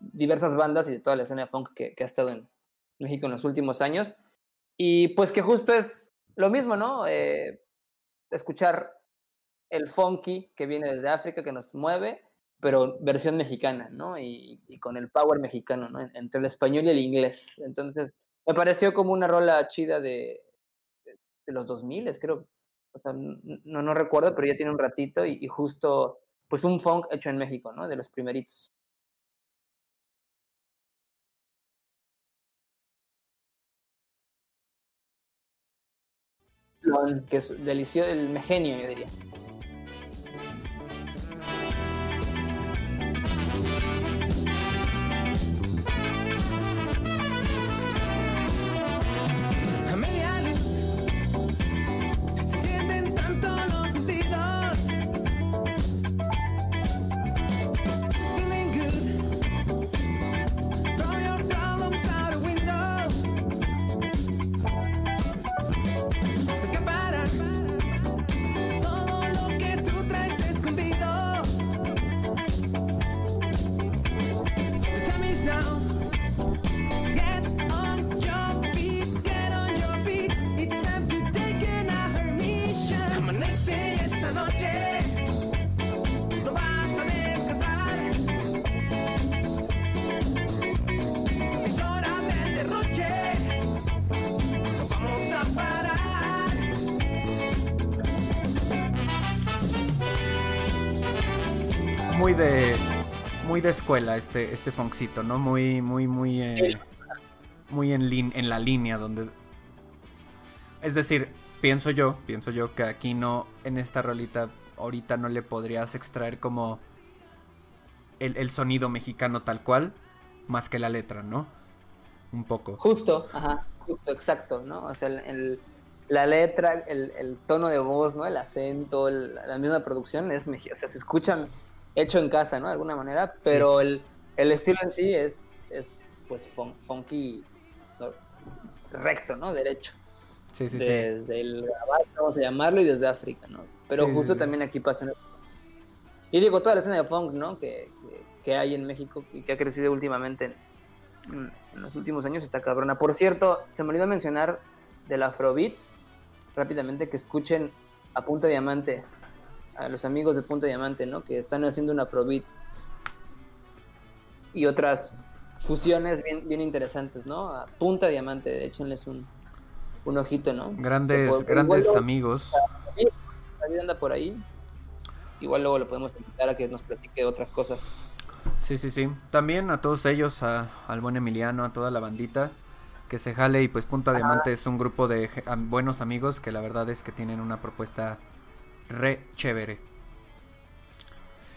Speaker 2: diversas bandas y de toda la escena de funk que, que, ha estado en México en los últimos años. Y pues que justo es lo mismo, ¿no? Eh, escuchar el funky que viene desde África, que nos mueve, pero versión mexicana, ¿no? Y, con el power mexicano, ¿no? Entre el español y el inglés. Entonces, me pareció como una rola chida de, de los 2000, creo. O sea, no, no recuerdo, pero ya tiene un ratito y, y justo, pues un funk hecho en México, ¿no? De los primeritos. que es delicioso, el megenio, yo diría.
Speaker 1: De escuela este este funkcito, ¿no? Muy muy muy eh, muy en en la línea donde es decir, pienso yo, pienso yo que aquí no en esta rolita ahorita no le podrías extraer como el, sonido mexicano tal cual, más que la letra, ¿no? Un poco.
Speaker 2: Justo, ajá, justo, exacto, ¿no? O sea, el, la letra, el, tono de voz, ¿no? El acento, la misma producción es mexicana. O sea, se escuchan hecho en casa, ¿no? De alguna manera, pero el, estilo en sí es, es pues funky recto, ¿no? Derecho.
Speaker 1: Sí, sí,
Speaker 2: desde sí. el vamos a llamarlo, y desde África, ¿no? Pero justo también aquí pasa. Y digo, toda la escena de funk, ¿no? Que, que, hay en México y que ha crecido últimamente en, los últimos años está cabrona. Por cierto, se me olvidó mencionar del Afrobeat, rápidamente, que escuchen a Punta Diamante, a los amigos de Punta Diamante, ¿no? Que están haciendo un Afrobeat y otras fusiones bien, bien interesantes, ¿no? A Punta Diamante, échenles un, un ojito, ¿no?
Speaker 1: Grandes, grandes amigos.
Speaker 2: La anda por ahí. Igual luego lo podemos invitar a que nos platique otras cosas.
Speaker 1: Sí, sí, sí. También a todos ellos, a, al buen Emiliano, a toda la bandita que se jale y pues Punta Diamante es un grupo de buenos amigos que la verdad es que tienen una propuesta re chévere.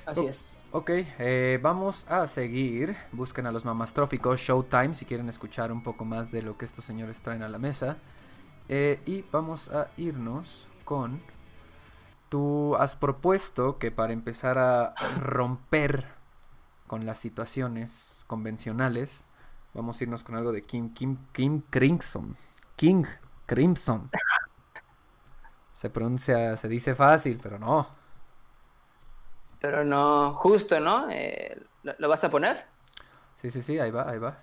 Speaker 2: Así es.
Speaker 1: Ok, eh, vamos a seguir. Busquen a los mamastróficos Showtime si quieren escuchar un poco más de lo que estos señores traen a la mesa. Eh, y vamos a irnos con... Tú has propuesto que para empezar a romper con las situaciones convencionales, vamos a irnos con algo de Kim, Kim, Kim Crimson. King Crimson. Se pronuncia, se dice fácil, pero no.
Speaker 2: Pero no, justo, ¿no? Eh, ¿lo, vas a poner?
Speaker 1: Sí, sí, sí, ahí va, ahí va.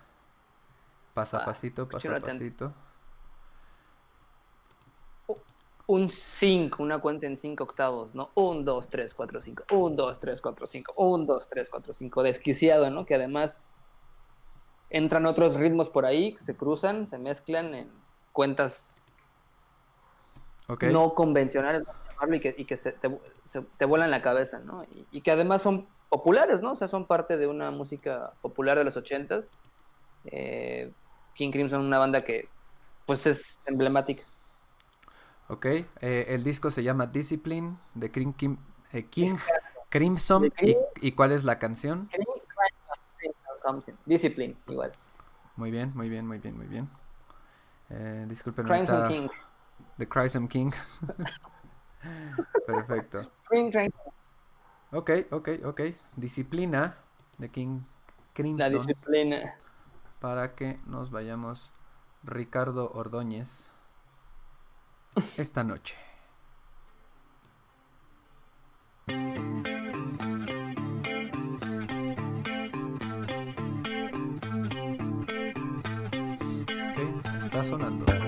Speaker 1: Paso a pasito, paso a pasito.
Speaker 2: Un 5, una cuenta en 5 octavos, ¿no? 1, 2, 3, 4, 5. 1, 2, 3, 4, 5. 1, 2, 3, 4, 5. Desquiciado, ¿no? Que además entran otros ritmos por ahí, se cruzan, se mezclan en cuentas no convencionales, y que, y que se, te, se, te, vuelan la cabeza, ¿no? Y, que además son populares, ¿no? O sea, son parte de una música popular de los ochentas. Eh, King Crimson, una banda que, pues, es emblemática.
Speaker 1: Ok, eh, el disco se llama Discipline de King, King, eh, King Crimson. ¿Y, ¿Y, cuál es la canción?
Speaker 2: Discipline, igual.
Speaker 1: Muy bien, muy bien, muy bien, muy bien. Eh, disculpen,
Speaker 2: Crimson King.
Speaker 1: The Crimson King. Perfecto. Ok, ok, ok. Disciplina de King Crimson.
Speaker 2: La disciplina.
Speaker 1: Para que nos vayamos Ricardo Ordóñez esta noche. Está sonando.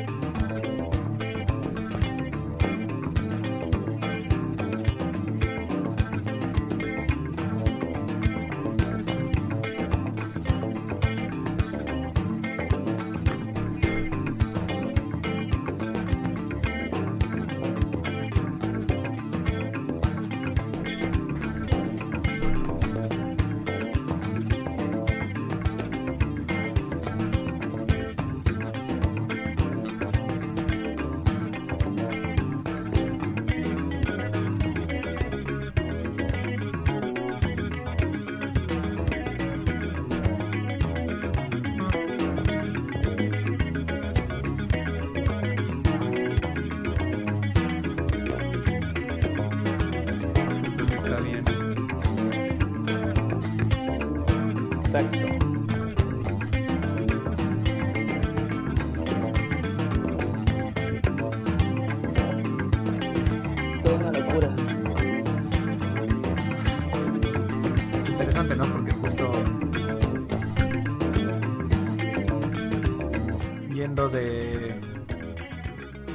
Speaker 1: De,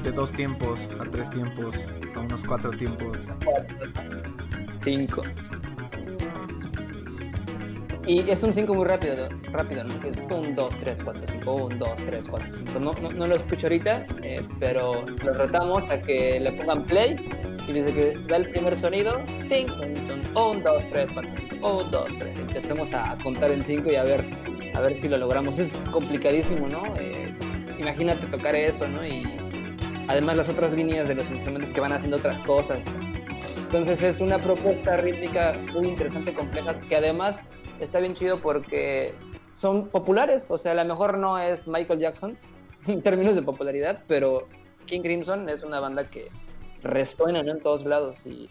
Speaker 1: de dos tiempos a tres tiempos, a unos cuatro tiempos.
Speaker 2: Cinco. Y es un 5 muy rápido, rápido, ¿no? Es un 2, 3, 4, 5, 1, 2, 3, 4, 5. No, no, no lo escucho ahorita, eh, pero lo retamos a que le pongan play y dice que da el primer sonido, 1, 2, 3, 4, 5, 1, 2, 3. Empecemos a contar en 5 y a ver, a ver si lo logramos. Es complicadísimo, ¿no? Eh, imagínate tocar eso, ¿no? Y además las otras líneas de los instrumentos que van haciendo otras cosas. Entonces es una propuesta rítmica muy interesante, compleja, que además está bien chido porque son populares, o sea, a lo mejor no es Michael Jackson en términos de popularidad, pero King Crimson es una banda que resuena en todos lados y,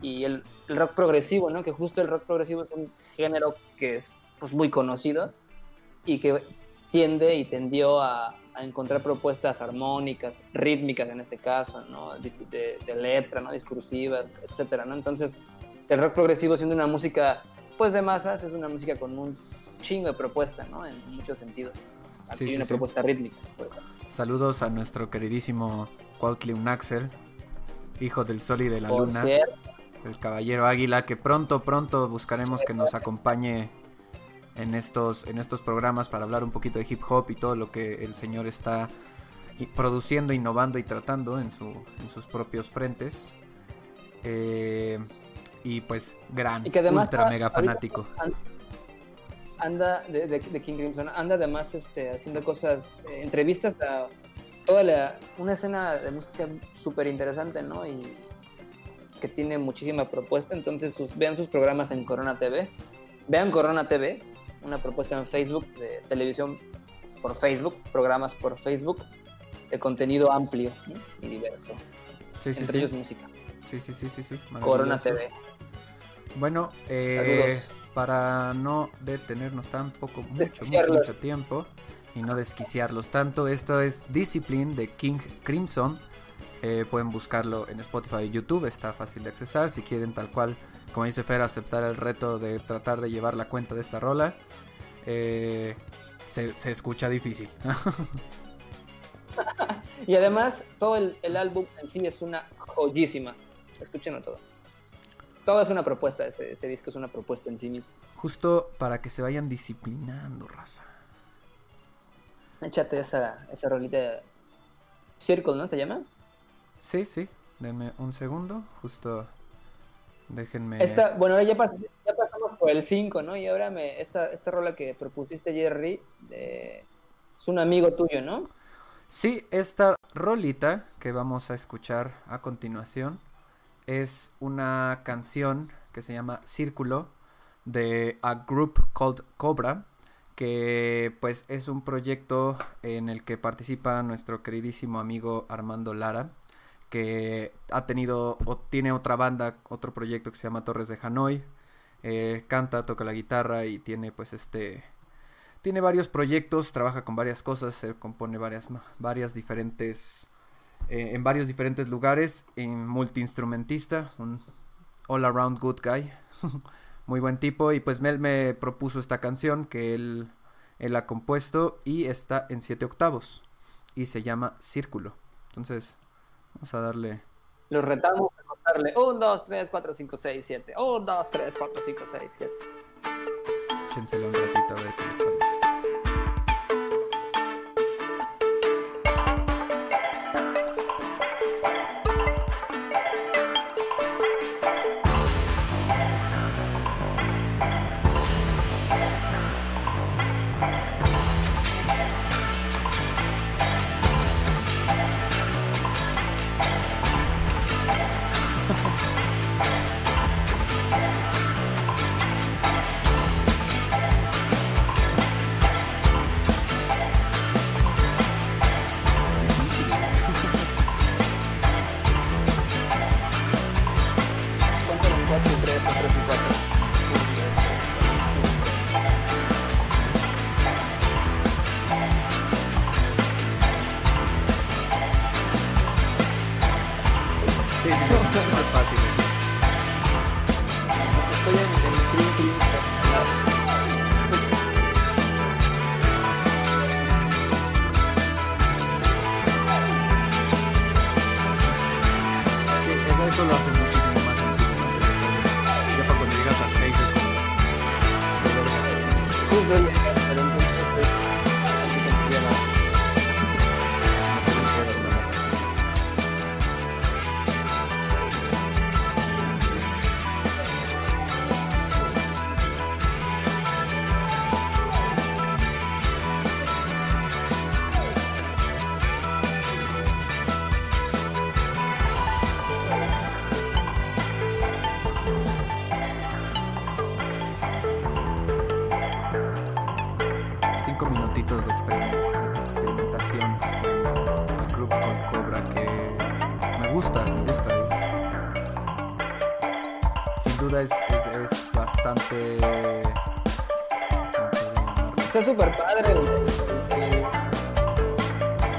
Speaker 2: y el, el, rock progresivo, ¿no? Que justo el rock progresivo es un género que es pues, muy conocido y que tiende y tendió a, a encontrar propuestas armónicas, rítmicas en este caso, ¿no? de, de, letra, ¿no? discursivas, etcétera, ¿no? Entonces, el rock progresivo siendo una música, pues de masas, es una música con un chingo de propuesta, ¿no? En muchos sentidos. Aquí hay una propuesta rítmica.
Speaker 1: Saludos a nuestro queridísimo Cuautli Unaxel, hijo del sol y de la luna. El caballero águila, que pronto, pronto buscaremos que nos acompañe en estos, en estos programas para hablar un poquito de hip hop y todo lo que el señor está produciendo, innovando y tratando en, su, en sus propios frentes. Eh, y pues gran, ultra mega fanático.
Speaker 2: Anda de, King Crimson, anda además este, haciendo cosas, eh, entrevistas a toda la, una escena de música súper interesante, ¿no? Y que tiene muchísima propuesta. Entonces sus, vean sus programas en Corona TV. Vean Corona TV, una propuesta en Facebook de televisión por Facebook, programas por Facebook de contenido amplio y diverso.
Speaker 1: Sí, sí,
Speaker 2: Entre ellos música.
Speaker 1: Sí, sí, sí, sí, sí.
Speaker 2: Corona TV.
Speaker 1: Bueno, eh, para no detenernos tampoco mucho, mucho, mucho tiempo y no desquiciarlos tanto, esto es Discipline de King Crimson. Eh, pueden buscarlo en Spotify y YouTube, está fácil de accesar. Si quieren tal cual, como dice Fer, aceptar el reto de tratar de llevar la cuenta de esta rola, eh, se, escucha difícil.
Speaker 2: y además, todo el, álbum en sí es una joyísima. Escúchenlo todo. Todo es una propuesta, ese, disco es una propuesta en sí mismo.
Speaker 1: Justo para que se vayan disciplinando, raza.
Speaker 2: Échate esa, esa rolita Circle, ¿no? ¿Se llama?
Speaker 1: Sí, sí. Denme un segundo. Justo déjenme.
Speaker 2: bueno, ya, ya pasamos por el 5, ¿no? Y ahora me, esta, esta rola que propusiste, Jerry, es un amigo tuyo, ¿no?
Speaker 1: Sí, esta rolita que vamos a escuchar a continuación es una canción que se llama Círculo de A Group Called Cobra, que pues es un proyecto en el que participa nuestro queridísimo amigo Armando Lara que ha tenido o tiene otra banda, otro proyecto que se llama Torres de Hanoi. Eh, canta, toca la guitarra y tiene pues este... Tiene varios proyectos, trabaja con varias cosas, se compone varias, varias diferentes... Eh, en varios diferentes lugares, en multiinstrumentista, un all around good guy, muy buen tipo y pues Mel me propuso esta canción que él, él ha compuesto y está en siete octavos y se llama Círculo. Entonces, Vamos a darle.
Speaker 2: Los retamos a contarle 1, 2, 3, 4, 5, 6, 7. 1, 2, 3, 4, 5, 6, 7.
Speaker 1: Échenselo un ratito a ver qué les parece.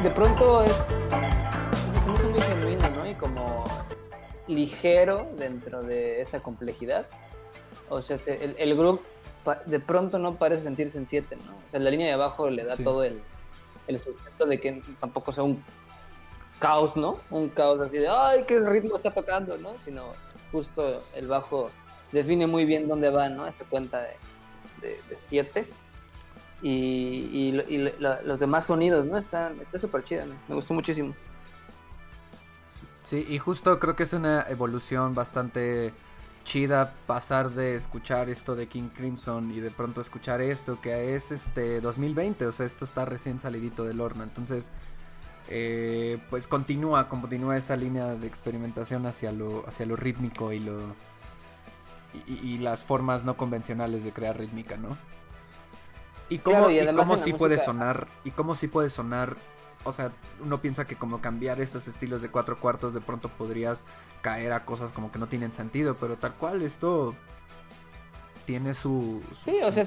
Speaker 2: De pronto es, es muy genuino, ¿no? Y como ligero dentro de esa complejidad. O sea, el, el grupo de pronto no parece sentirse en 7, ¿no? O sea, la línea de abajo le da todo el, el sustento de que tampoco sea un caos, ¿no? Un caos así de, ay, qué ritmo está tocando, ¿no? Sino justo el bajo define muy bien dónde va, ¿no? Esa cuenta de 7. Y, los demás sonidos, ¿no? Está súper chida, me gustó muchísimo.
Speaker 1: Sí, y justo creo que es una evolución bastante chida pasar de escuchar esto de King Crimson y de pronto escuchar esto que es este 2020, o sea, esto está recién salidito del horno, entonces eh, pues continúa, continúa esa línea de experimentación hacia lo, hacia lo rítmico y lo y, las formas no convencionales de crear rítmica, ¿no? Y cómo, cómo sí puede sonar, y cómo sí puede sonar, o sea, uno piensa que como cambiar esos estilos de cuatro cuartos de pronto podrías caer a cosas como que no tienen sentido, pero tal cual esto tiene su,
Speaker 2: sí, o sea,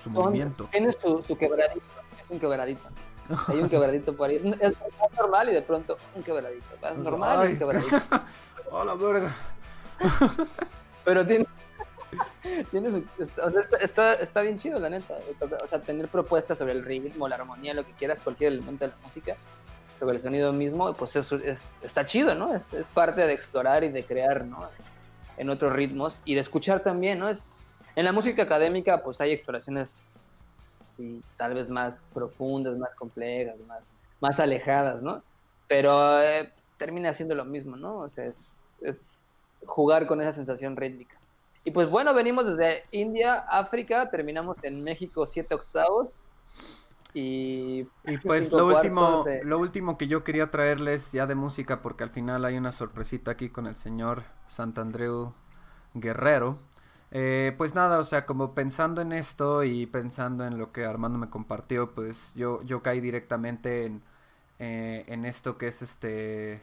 Speaker 1: su, movimiento.
Speaker 2: Tiene su, quebradito, es un quebradito. Hay un quebradito por ahí. Es, normal y de pronto un quebradito. Es normal y un quebradito.
Speaker 1: ¡Hola, verga!
Speaker 2: Pero tiene, tiene está, está, bien chido, la neta. O sea, tener propuestas sobre el ritmo, la armonía, lo que quieras, cualquier elemento de la música, sobre el sonido mismo, pues eso es, está chido, ¿no? Es, es, parte de explorar y de crear, ¿no? En otros ritmos y de escuchar también, ¿no? Es, en la música académica, pues hay exploraciones, sí, tal vez más profundas, más complejas, más, más alejadas, ¿no? Pero eh, termina siendo lo mismo, ¿no? O sea, es, es jugar con esa sensación rítmica. Y pues bueno, venimos desde India, África, terminamos en México siete octavos. Y,
Speaker 1: y pues lo último, lo último que yo quería traerles ya de música, porque al final hay una sorpresita aquí con el señor Santandreu Guerrero. Eh, pues nada, o sea, como pensando en esto y pensando en lo que Armando me compartió, pues yo, yo caí directamente en, eh, en esto que es este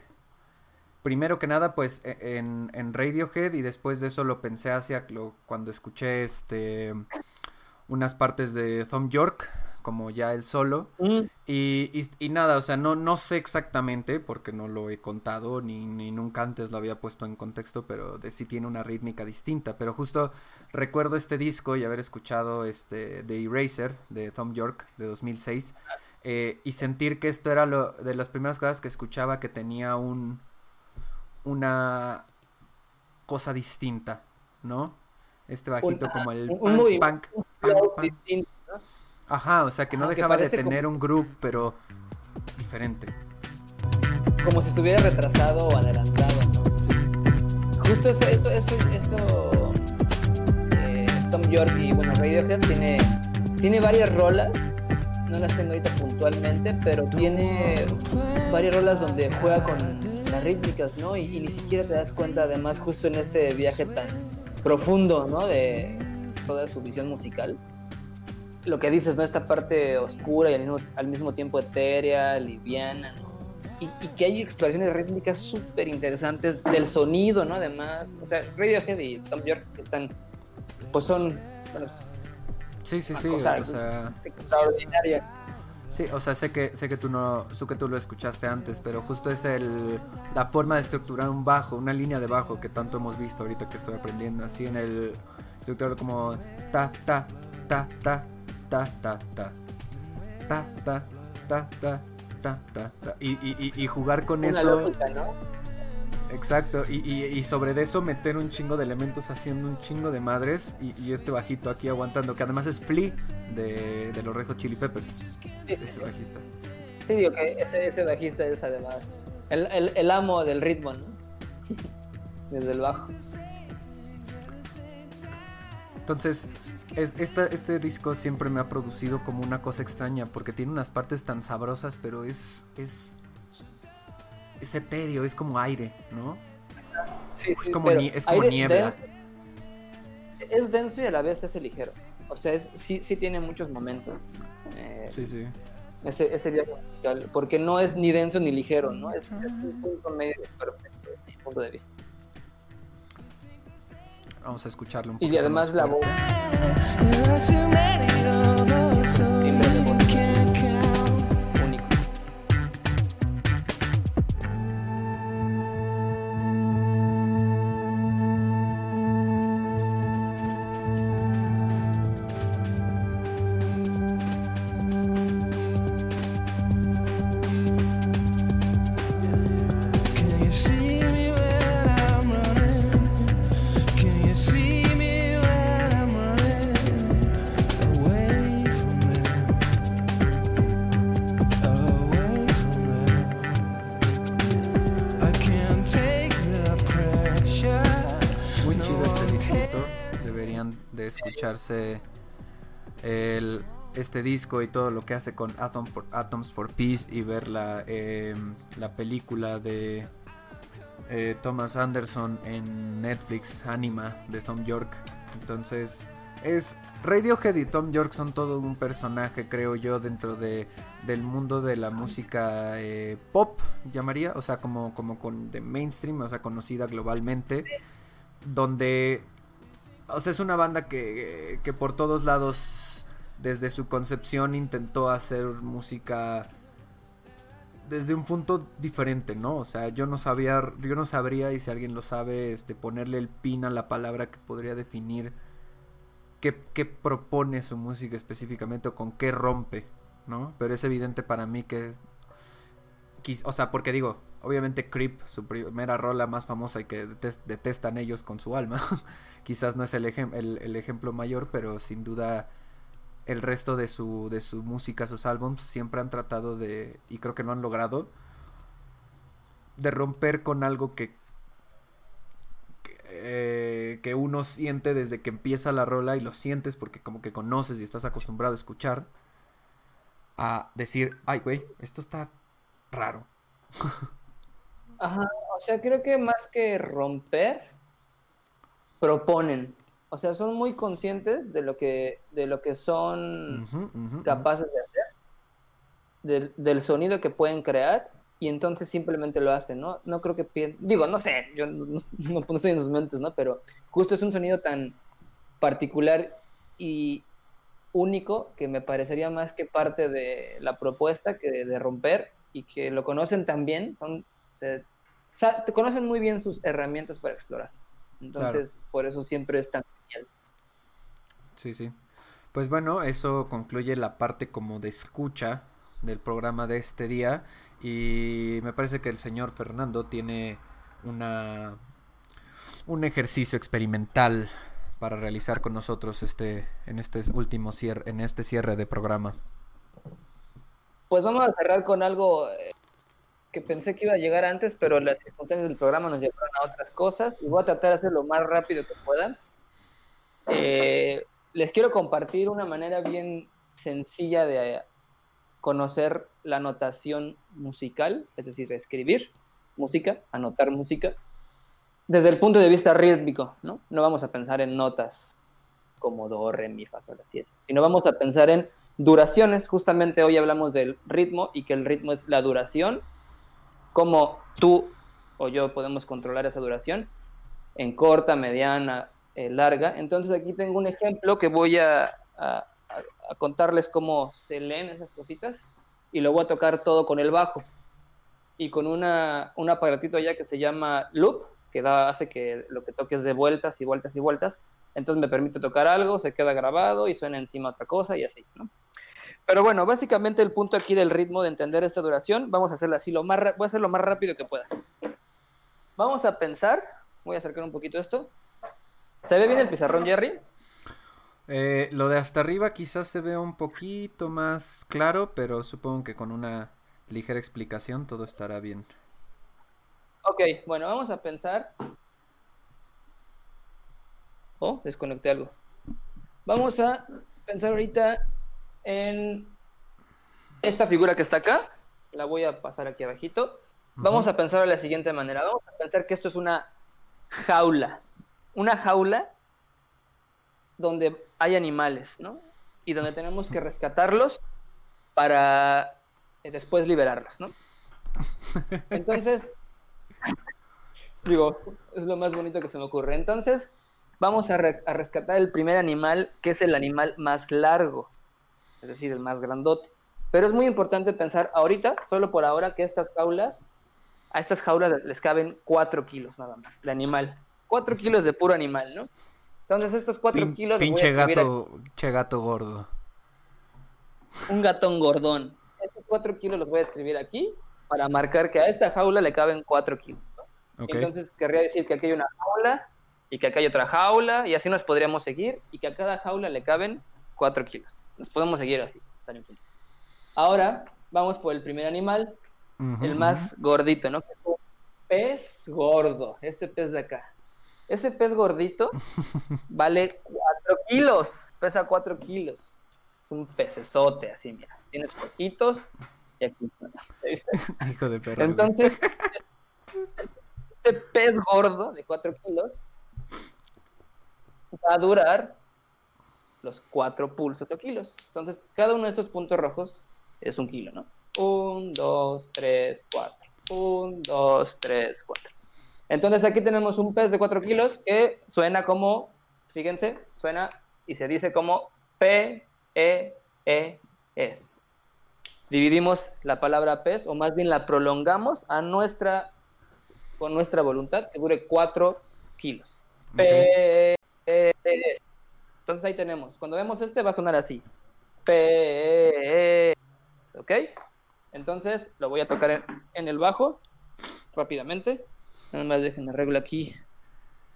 Speaker 1: primero que nada, pues e, en, Radiohead y después de eso lo pensé hacia cuando escuché este unas partes de Tom York, como ya el solo. Mm. Y, nada, o sea, no, no sé exactamente, porque no lo he contado, ni, ni nunca antes lo había puesto en contexto, pero de sí tiene una rítmica distinta. Pero justo recuerdo este disco y haber escuchado este The Eraser de Tom York de 2006. Eh, y sentir que esto era lo de las primeras cosas que escuchaba que tenía un, una cosa distinta, ¿no? Este bajito como el
Speaker 2: un, punk,
Speaker 1: Ajá, o sea que no dejaba de tener un groove, pero diferente.
Speaker 2: Como si estuviera retrasado o adelantado, ¿no? Sí. Justo eso, eso, eso, eso eh, Tom York y bueno, Radiohead tiene, tiene varias rolas, no las tengo ahorita puntualmente, pero tiene varias rolas donde juega con rítmicas, ¿no? Y, ni siquiera te das cuenta, además, justo en este viaje tan profundo, ¿no? De toda su visión musical. Lo que dices, ¿no? Esta parte oscura y al mismo, al mismo tiempo etérea, liviana, ¿no? Y, que hay exploraciones rítmicas súper interesantes del sonido, ¿no? Además, o sea, Radiohead y Tom York están, pues son...
Speaker 1: sí, sí, sí, o sea, extraordinaria Sí, o sea, sé que sé que tú no, sé que tú lo escuchaste antes, pero justo es el la forma de estructurar un bajo, una línea de bajo que tanto hemos visto ahorita que estoy aprendiendo, así en el estructurar como ta ta ta ta ta ta ta ta ta ta ta ta ta y, y, y jugar con eso. Exacto, y, sobre eso meter un chingo de elementos haciendo un chingo de madres y, este bajito aquí aguantando, que además es Flea de, los Rejo Chili Peppers, ese bajista.
Speaker 2: Sí, digo que ese, ese bajista es además el, el, amo del ritmo, ¿no? Desde el bajo.
Speaker 1: Entonces, es, este disco siempre me ha producido como una cosa extraña, porque tiene unas partes tan sabrosas, pero es, es es etéreo, es como aire, ¿no?
Speaker 2: Sí,
Speaker 1: es como, es como niebla.
Speaker 2: es denso y a la vez es ligero. O sea, sí, sí tiene muchos momentos.
Speaker 1: Eh, sí, sí.
Speaker 2: Ese, ese viaje musical, porque no es ni denso ni ligero, ¿no? Es, un punto medio perfecto desde mi punto de vista.
Speaker 1: Vamos a escucharlo un
Speaker 2: poco. Y además la voz.
Speaker 1: Este disco y todo lo que hace con Atoms for Peace y ver la, em, la película de eh, Thomas Anderson en Netflix, Anima, de Tom York. Entonces, es Radiohead y Tom York son todo un personaje, creo yo, dentro de, del mundo de la música eh, pop, llamaría, o sea, como, como con de mainstream, o sea, conocida globalmente, donde o sea, es una banda que, que por todos lados, desde su concepción, intentó hacer música desde un punto diferente, ¿no? O sea, yo no sabía, yo no sabría, y si alguien lo sabe, este, ponerle el pin a la palabra que podría definir qué, qué propone su música específicamente o con qué rompe, ¿no? Pero es evidente para mí que, o sea, porque digo, obviamente Creep, su primera rola más famosa y que detestan ellos con su alma, quizás no es el, ejemplo mayor, pero sin duda el resto de su, de su música, sus álbums, siempre han tratado de, y creo que no han logrado, de romper con algo que, que, eh, que uno siente desde que empieza la rola y lo sientes porque como que conoces y estás acostumbrado a escuchar, a decir, ay, güey, esto está raro.
Speaker 2: Ajá, o sea, creo que más que romper, proponen. O sea, son muy conscientes de lo que, de lo que son capaces de hacer, del, sonido que pueden crear, y entonces simplemente lo hacen, ¿no? No creo que digo, no sé, yo no, no, estoy en sus mentes, ¿no? Pero justo es un sonido tan particular y único que me parecería más que parte de la propuesta que de romper y que lo conocen también, son, o sea, te conocen muy bien sus herramientas para explorar. Entonces, por eso siempre es tan genial.
Speaker 1: Sí, sí. Pues bueno, eso concluye la parte como de escucha del programa de este día y me parece que el señor Fernando tiene una un ejercicio experimental para realizar con nosotros este en este último cierre en este cierre de programa.
Speaker 2: Pues vamos a cerrar con algo eh, que pensé que iba a llegar antes, pero las circunstancias del programa nos llevaron a otras cosas y voy a tratar de hacerlo lo más rápido que pueda. Eh, les quiero compartir una manera bien sencilla de conocer la notación musical, es decir, escribir música, anotar música, desde el punto de vista rítmico, ¿no? No vamos a pensar en notas como do, re, mi, fa, sol, así es, sino vamos a pensar en duraciones. Justamente hoy hablamos del ritmo y que el ritmo es la duración cómo tú o yo podemos controlar esa duración en corta, mediana, eh, larga. Entonces aquí tengo un ejemplo que voy a, contarles cómo se leen esas cositas y lo voy a tocar todo con el bajo y con una, un aparatito ya que se llama loop, que da, hace que lo que toques de vueltas y vueltas y vueltas. Entonces me permite tocar algo, se queda grabado y suena encima otra cosa y así, ¿no? Pero bueno, básicamente el punto aquí del ritmo de entender esta duración, vamos a hacerlo así lo más voy a hacerlo lo más rápido que pueda. vamos a pensar, voy a acercar un poquito esto. ¿Se ve bien el pizarrón, Jerry?
Speaker 1: Eh, lo de hasta arriba quizás se vea un poquito más claro, pero supongo que con una ligera explicación todo estará bien.
Speaker 2: Ok, bueno, vamos a pensar. Oh, desconecté algo. Vamos a pensar ahorita en esta figura que está acá. La voy a pasar aquí abajito. Vamos a pensar de la siguiente manera. Vamos a pensar que esto es una jaula. Una jaula donde hay animales, ¿no? Y donde tenemos que rescatarlos para eh, después liberarlos, ¿no? Entonces, digo, es lo más bonito que se me ocurre. Entonces, vamos a, a, rescatar el primer animal, que es el animal más largo, es decir, el más grandote. Pero es muy importante pensar ahorita, solo por ahora, que estas jaulas, a estas jaulas les caben 4 kilos nada más, de animal. 4 kilos de puro animal, ¿no? Entonces estos 4 kilos...
Speaker 1: Pinche gato, pinche gato gordo.
Speaker 2: Un gatón gordón. Estos 4 kilos los voy a escribir aquí para marcar que a esta jaula le caben 4 kilos. ¿no? Okay. Entonces querría decir que aquí hay una jaula y que acá hay otra jaula y así nos podríamos seguir y que a cada jaula le caben 4 kilos. Nos podemos seguir así. Ahora vamos por el primer animal, uh -huh. el más gordito, ¿no? Pez gordo, este pez de acá. Ese pez gordito vale 4 kilos, pesa 4 kilos. Es un pecesote, así, mira. Tienes poquitos y aquí.
Speaker 1: Hijo de perro.
Speaker 2: Entonces, este pez gordo de 4 kilos va a durar los 4 pulsos o kilos. Entonces, cada uno de estos puntos rojos es un kilo, ¿no? 1, 2, 3, 4. 1, 2, 3, 4. Entonces aquí tenemos un pez de 4 kilos que suena como, fíjense, suena y se dice como P, E, E, S. Dividimos la palabra pez, o más bien la prolongamos a nuestra, con nuestra voluntad, que dure 4 kilos. S. Entonces ahí tenemos. Cuando vemos este va a sonar así. P, E, S. ¿Ok? Entonces lo voy a tocar en, en el bajo rápidamente. Nada más dejen arreglo aquí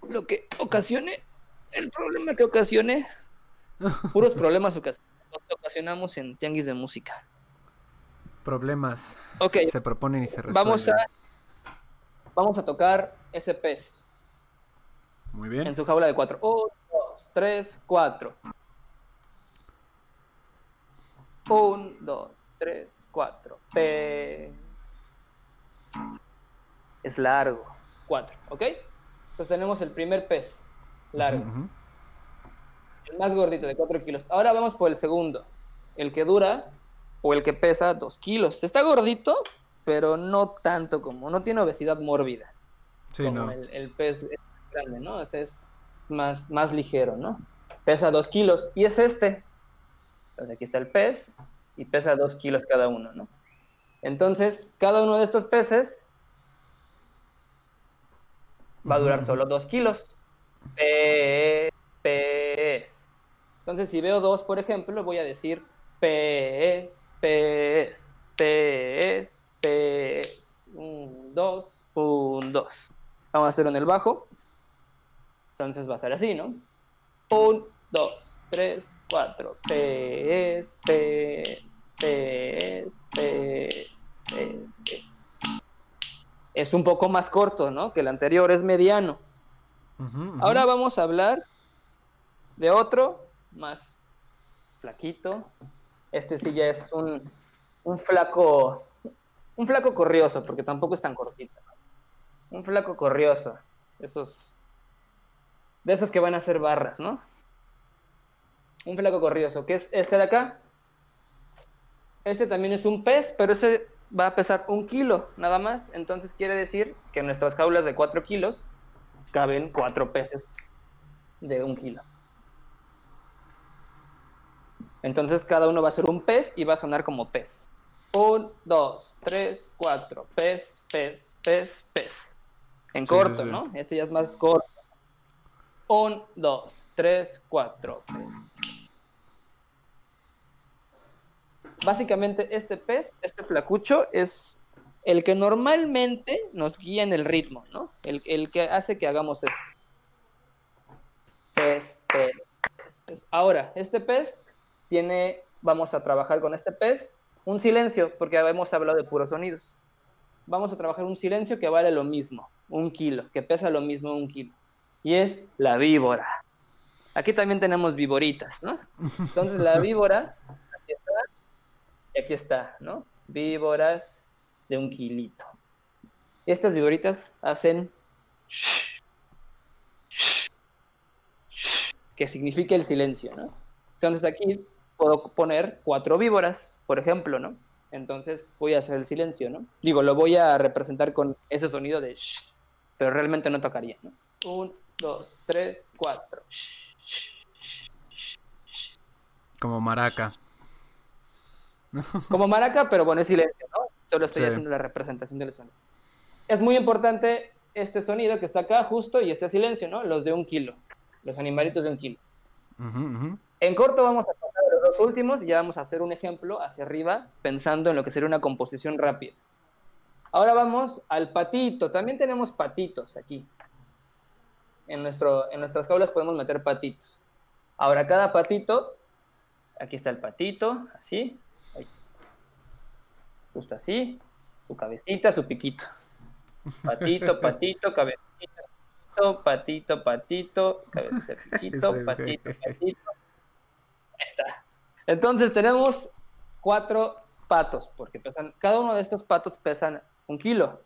Speaker 2: lo que ocasione, el problema que ocasione, puros problemas ocasionamos en Tianguis de Música.
Speaker 1: Problemas
Speaker 2: okay.
Speaker 1: se proponen y se resuelven.
Speaker 2: Vamos a, vamos a tocar ese pez.
Speaker 1: Muy bien.
Speaker 2: En su jaula de cuatro. Un, dos, tres, cuatro. Un, dos, tres, cuatro. P. Es largo. 4, ¿ok? Entonces tenemos el primer pez largo. Uh -huh. El más gordito, de 4 kilos. Ahora vamos por el segundo. El que dura o el que pesa 2 kilos. Está gordito, pero no tanto como, no tiene obesidad mórbida.
Speaker 1: Sí,
Speaker 2: como
Speaker 1: no.
Speaker 2: el, el, pez grande, ¿no? Ese es más, más ligero, ¿no? Pesa 2 kilos. Y es este. Entonces aquí está el pez y pesa 2 kilos cada uno, ¿no? Entonces, cada uno de estos peces va a durar solo 2 kilos. Pez. Entonces, si veo 2, por ejemplo, voy a decir pez, pez, pez, pez. 1, 2, 1, 2. Vamos a hacerlo en el bajo. Entonces va a ser así, ¿no? 1, 2, 3, 4. Pez, pez, pez, pez, pez es un poco más corto, ¿no? Que el anterior es mediano. Uh -huh, uh -huh. Ahora vamos a hablar de otro más flaquito. Este sí ya es un, un flaco, un flaco corrioso, porque tampoco es tan cortito. ¿no? Un flaco corrioso. Esos, de esos que van a hacer barras, ¿no? Un flaco corrioso, que es este de acá. Este también es un pez, pero ese va a pesar un kilo nada más. Entonces quiere decir que en nuestras jaulas de 4 kilos caben 4 peces de un kilo. Entonces cada uno va a ser un pez y va a sonar como pez. 1, 2, 3, 4. Pez, pez, pez, pez. En sí, corto, sí, sí. ¿no? Este ya es más corto. 1, 2, 3, 4. Pez. Básicamente este pez, este flacucho, es el que normalmente nos guía en el ritmo, ¿no? El, que hace que hagamos esto. Pez, pez, pez, pez. Ahora, este pez tiene, vamos a trabajar con este pez, un silencio, porque hemos hablado de puros sonidos. Vamos a trabajar un silencio que vale lo mismo, un kilo, que pesa lo mismo un kilo. Y es la víbora. Aquí también tenemos víboritas, ¿no? Entonces la víbora, aquí está, y aquí está, ¿no? Víboras de un kilito. Estas víboritas hacen que significa el silencio, ¿no? Entonces aquí puedo poner cuatro víboras, por ejemplo, ¿no? Entonces voy a hacer el silencio, ¿no? Digo, lo voy a representar con ese sonido de shh, pero realmente no tocaría, ¿no? Un, dos, tres, cuatro.
Speaker 1: Como maraca.
Speaker 2: Como maraca, pero bueno, es silencio, ¿no? Solo estoy haciendo la representación del sonido. Es muy importante este sonido que está acá justo y este silencio, ¿no? Los de un kilo, los animalitos de un kilo. En corto vamos a pasar los dos últimos y ya vamos a hacer un ejemplo hacia arriba pensando en lo que sería una composición rápida. Ahora vamos al patito. También tenemos patitos aquí. En, nuestro, en nuestras jaulas podemos meter patitos. Ahora cada patito, aquí está el patito, así, justo así, su cabecita, su piquito. Patito, patito, cabecita, patito, patito, cabecita, piquito, patito, patito. Ahí está. Entonces tenemos cuatro patos, porque pesan, cada uno de estos patos pesan un kilo.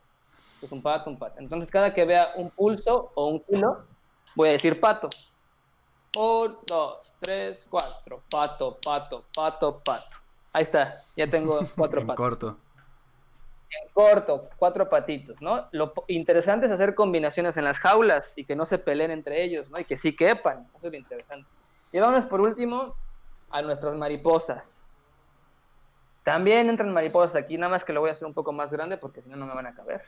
Speaker 2: Es un pato, un pato. Entonces cada que vea un pulso o un kilo, voy a decir pato. Un, dos, tres, cuatro. Pato, pato, pato, pato. Ahí está, ya tengo cuatro
Speaker 1: en
Speaker 2: patos.
Speaker 1: corto.
Speaker 2: En corto, cuatro patitos, ¿no? Lo interesante es hacer combinaciones en las jaulas y que no se peleen entre ellos, ¿no? Y que sí quepan, eso es lo interesante. Y vamos por último a nuestras mariposas. También entran mariposas aquí, nada más que lo voy a hacer un poco más grande porque si no, no me van a caber.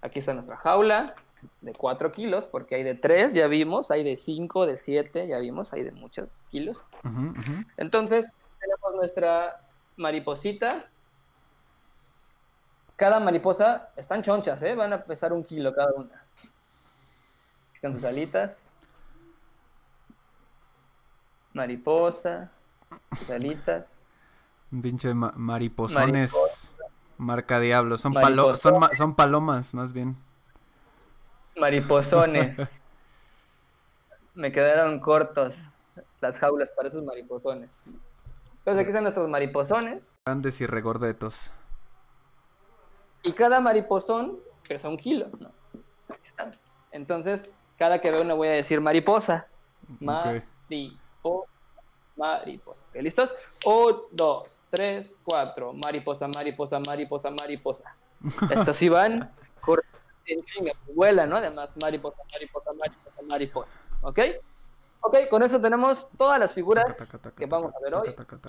Speaker 2: Aquí está nuestra jaula de 4 kilos, porque hay de 3, ya vimos, hay de 5, de 7, ya vimos, hay de muchos kilos.
Speaker 1: Uh -huh, uh -huh.
Speaker 2: Entonces, tenemos nuestra mariposita. Cada mariposa están chonchas, ¿eh? Van a pesar un kilo cada una. Aquí están sus alitas. Mariposa, sus alitas.
Speaker 1: Un pinche ma mariposones. Mariposa. Marca diablo. Son, palo son, ma son palomas, más bien.
Speaker 2: Mariposones. Me quedaron cortos las jaulas para esos mariposones. Entonces aquí están nuestros mariposones.
Speaker 1: Grandes y regordetos.
Speaker 2: Y cada mariposón pesa un kilo, ¿no? Entonces, cada que veo una voy a decir mariposa. Mariposa. Mariposa. ¿Okay, ¿Listos? Un, dos, tres, cuatro. Mariposa, mariposa, mariposa, mariposa. Estos sí van en chinga, vuela, ¿no? Además, mariposa, mariposa, mariposa, mariposa. ¿Ok? Ok, con eso tenemos todas las figuras que vamos a ver hoy. Vamos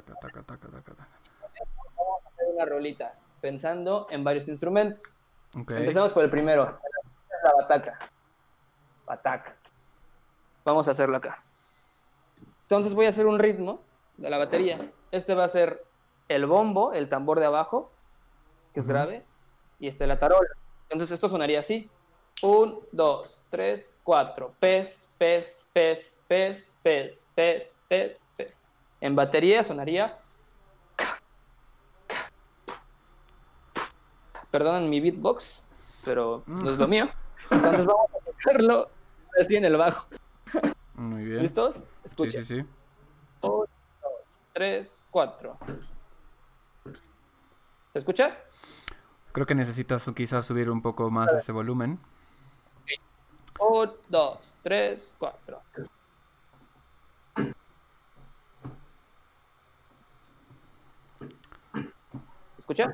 Speaker 2: a hacer una rolita, pensando en varios instrumentos.
Speaker 1: Okay.
Speaker 2: Empecemos por el primero, la bataca. Bataca. Vamos a hacerlo acá. Entonces voy a hacer un ritmo de la batería. Este va a ser el bombo, el tambor de abajo, que es uh -huh. grave, y este la tarola. Entonces esto sonaría así. Un, dos, tres, cuatro. Pez, pez, pez, pez, pez, pez, pez, pez. En batería sonaría. Perdonen mi beatbox, pero no es lo mío. Entonces vamos a tocarlo así en el bajo.
Speaker 1: Muy bien.
Speaker 2: ¿Listos?
Speaker 1: Escuchen. Sí, sí, sí.
Speaker 2: Un, dos, tres, cuatro. ¿Se escucha?
Speaker 1: Creo que necesitas quizás subir un poco más ese volumen.
Speaker 2: Okay. Un, dos, tres, cuatro. ¿Escucha?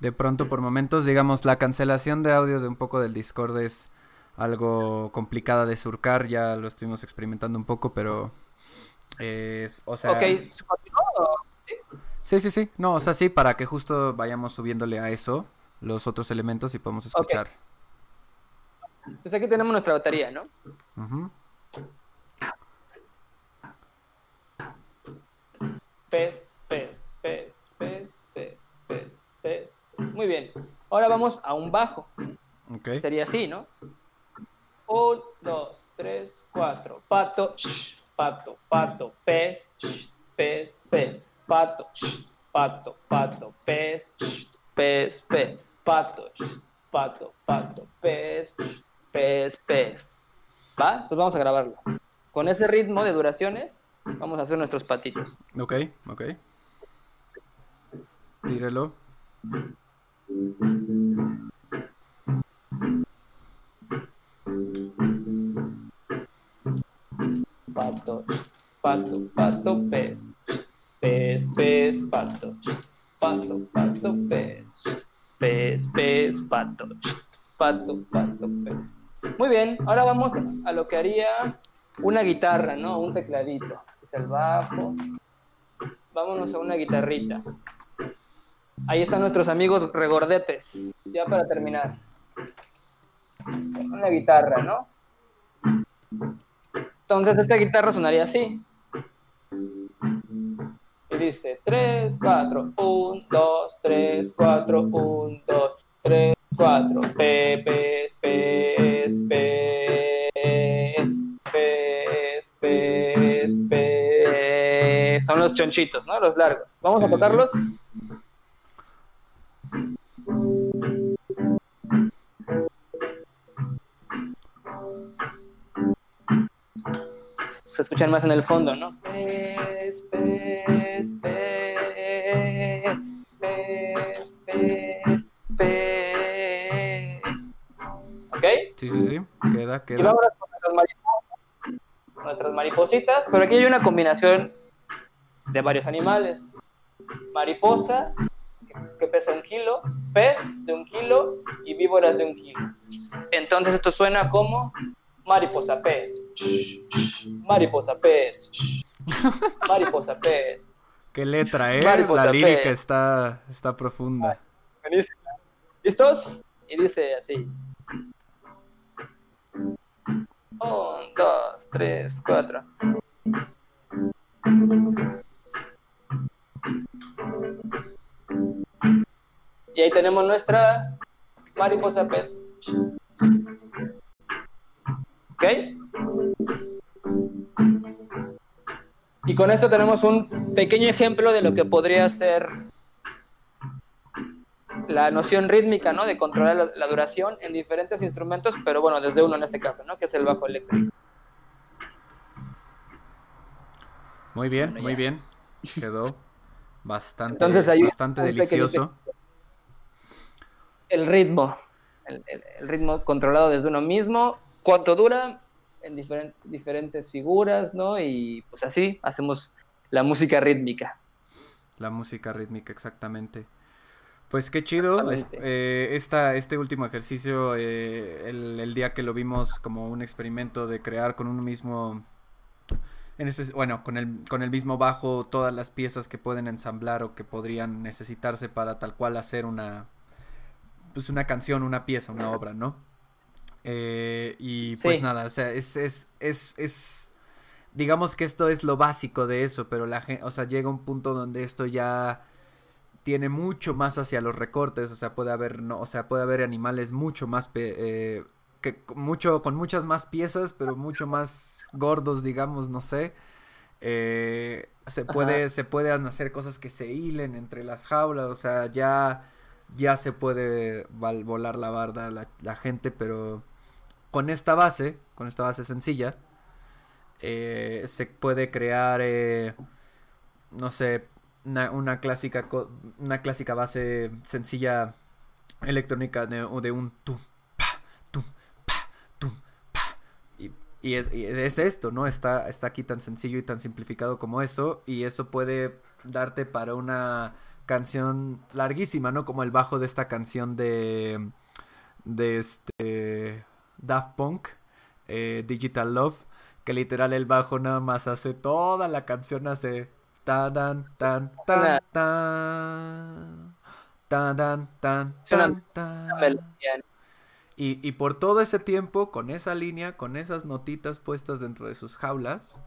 Speaker 1: De pronto, por momentos, digamos, la cancelación de audio de un poco del Discord es algo complicada de surcar. Ya lo estuvimos experimentando un poco, pero... Eh, o sea...
Speaker 2: Ok, ¿continúo?
Speaker 1: Sí, sí, sí. No, o sea, sí, para que justo vayamos subiéndole a eso los otros elementos y podamos escuchar.
Speaker 2: Okay. Entonces aquí tenemos nuestra batería, ¿no?
Speaker 1: Uh -huh.
Speaker 2: Pez, pez, pez, pez, pez, pez, Muy bien. Ahora vamos a un bajo.
Speaker 1: Ok.
Speaker 2: Sería así, ¿no? Un, dos, tres, cuatro. Pato, sh, pato, pato, pez, sh, pez, pez. Pato, pato, pato, pez, pez, pez. Pato, pato, pato, pez, pez, pez. ¿Va? Entonces vamos a grabarlo. Con ese ritmo de duraciones, vamos a hacer nuestros patitos.
Speaker 1: Ok, ok. Tírelo.
Speaker 2: Pato, pato, pato, pez. Pez, pez, pato. Pato, pato, pez. Pez, pez, pato. Pato, pato, pez. Muy bien, ahora vamos a lo que haría una guitarra, ¿no? Un tecladito. Está el bajo. Vámonos a una guitarrita. Ahí están nuestros amigos regordetes. Ya para terminar. Una guitarra, ¿no? Entonces esta guitarra sonaría así. Y dice 3, 4, 1, 2, 3, 4, 1, 2, 3, 4. P, P, P, P, P, P, P. Son los chonchitos, ¿no? Los largos. Vamos
Speaker 1: Sí,
Speaker 2: a
Speaker 1: sí, sí.
Speaker 2: tocarlos. se escuchan más en el fondo, ¿no? Pez, pez, pez, pez, pez. ¿Ok?
Speaker 1: Sí, sí, sí. Queda,
Speaker 2: Y
Speaker 1: queda.
Speaker 2: vamos con nuestras mariposas, nuestras maripositas, pero aquí hay una combinación de varios animales. Mariposa, que pesa un kilo, pez de un kilo y víboras de un kilo. Entonces esto suena como mariposa pez, mariposa pez, mariposa pez.
Speaker 1: ¿Qué letra, eh?
Speaker 2: Mariposa
Speaker 1: La lírica está, está profunda.
Speaker 2: Buenísimo. ¿Listos? Y dice así. Un, dos, tres, cuatro. Y ahí tenemos nuestra mariposa pez. ¿Ok? Y con esto tenemos un pequeño ejemplo de lo que podría ser la noción rítmica, ¿no? De controlar la, la duración en diferentes instrumentos, pero bueno, desde uno en este caso, ¿no? Que es el bajo eléctrico.
Speaker 1: Muy bien,
Speaker 2: Bueno,
Speaker 1: muy
Speaker 2: ya.
Speaker 1: bien. Quedó bastante,
Speaker 2: Entonces, hay un-
Speaker 1: bastante
Speaker 2: pequeño
Speaker 1: delicioso.
Speaker 2: El ritmo, el, el- el ritmo controlado desde uno mismo, cuánto dura, en diferen- diferentes figuras, ¿no? Y pues así hacemos la música rítmica.
Speaker 1: La música rítmica, exactamente. Pues qué chido. es- eh, esta, este último ejercicio, eh, el, el día que lo vimos como un experimento de crear con un mismo. En bueno, con el, con el mismo bajo todas las piezas que pueden ensamblar o que podrían necesitarse para tal cual hacer una. Pues una canción, una pieza, una obra, ¿no? Eh, y pues
Speaker 2: Sí.
Speaker 1: nada, o sea, es, es, es, es, digamos que esto es lo básico de eso, pero la gente, o sea, llega un punto donde esto ya tiene mucho más hacia los recortes, o sea, puede haber, no, o sea, puede haber animales mucho más, pe- eh, que con mucho, con muchas más piezas, pero mucho más gordos, digamos, no sé. Eh, se puede, se pueden hacer cosas que se hilen entre las jaulas, o sea, ya, ya se puede volar la barda la, la gente, pero con esta base, con esta base sencilla, eh, se puede crear, eh, no sé, una, clásica, una clásica base sencilla electrónica de, un tum, pa, tum, pa, tum, pa. Y, es, es esto, ¿no? Está, está aquí tan sencillo y tan simplificado como eso, y eso puede darte para una canción larguísima, ¿no? Como el bajo de esta canción de, de este Daft Punk, eh, Digital Love, que literal el bajo nada más hace toda la canción, hace tan, tan, tan, tan, tan, tan, tan, tan, tan, tan. Y, y por todo ese tiempo, con esa línea, con esas notitas puestas dentro de sus jaulas,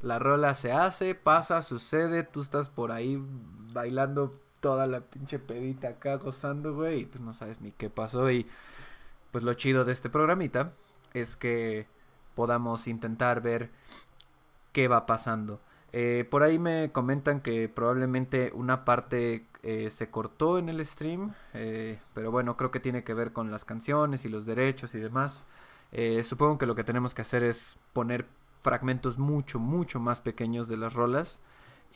Speaker 1: la rola se hace, pasa, sucede, tú estás por ahí bailando toda la pinche pedita acá gozando, güey, y tú no sabes ni qué pasó. Y pues lo chido de este programita es que podamos intentar ver qué va pasando. Eh, por ahí me comentan que probablemente una parte eh, se cortó en el stream, eh, pero bueno, creo que tiene que ver con las canciones y los derechos y demás. supongo que lo que tenemos que hacer es poner fragmentos mucho, mucho más pequeños de las rolas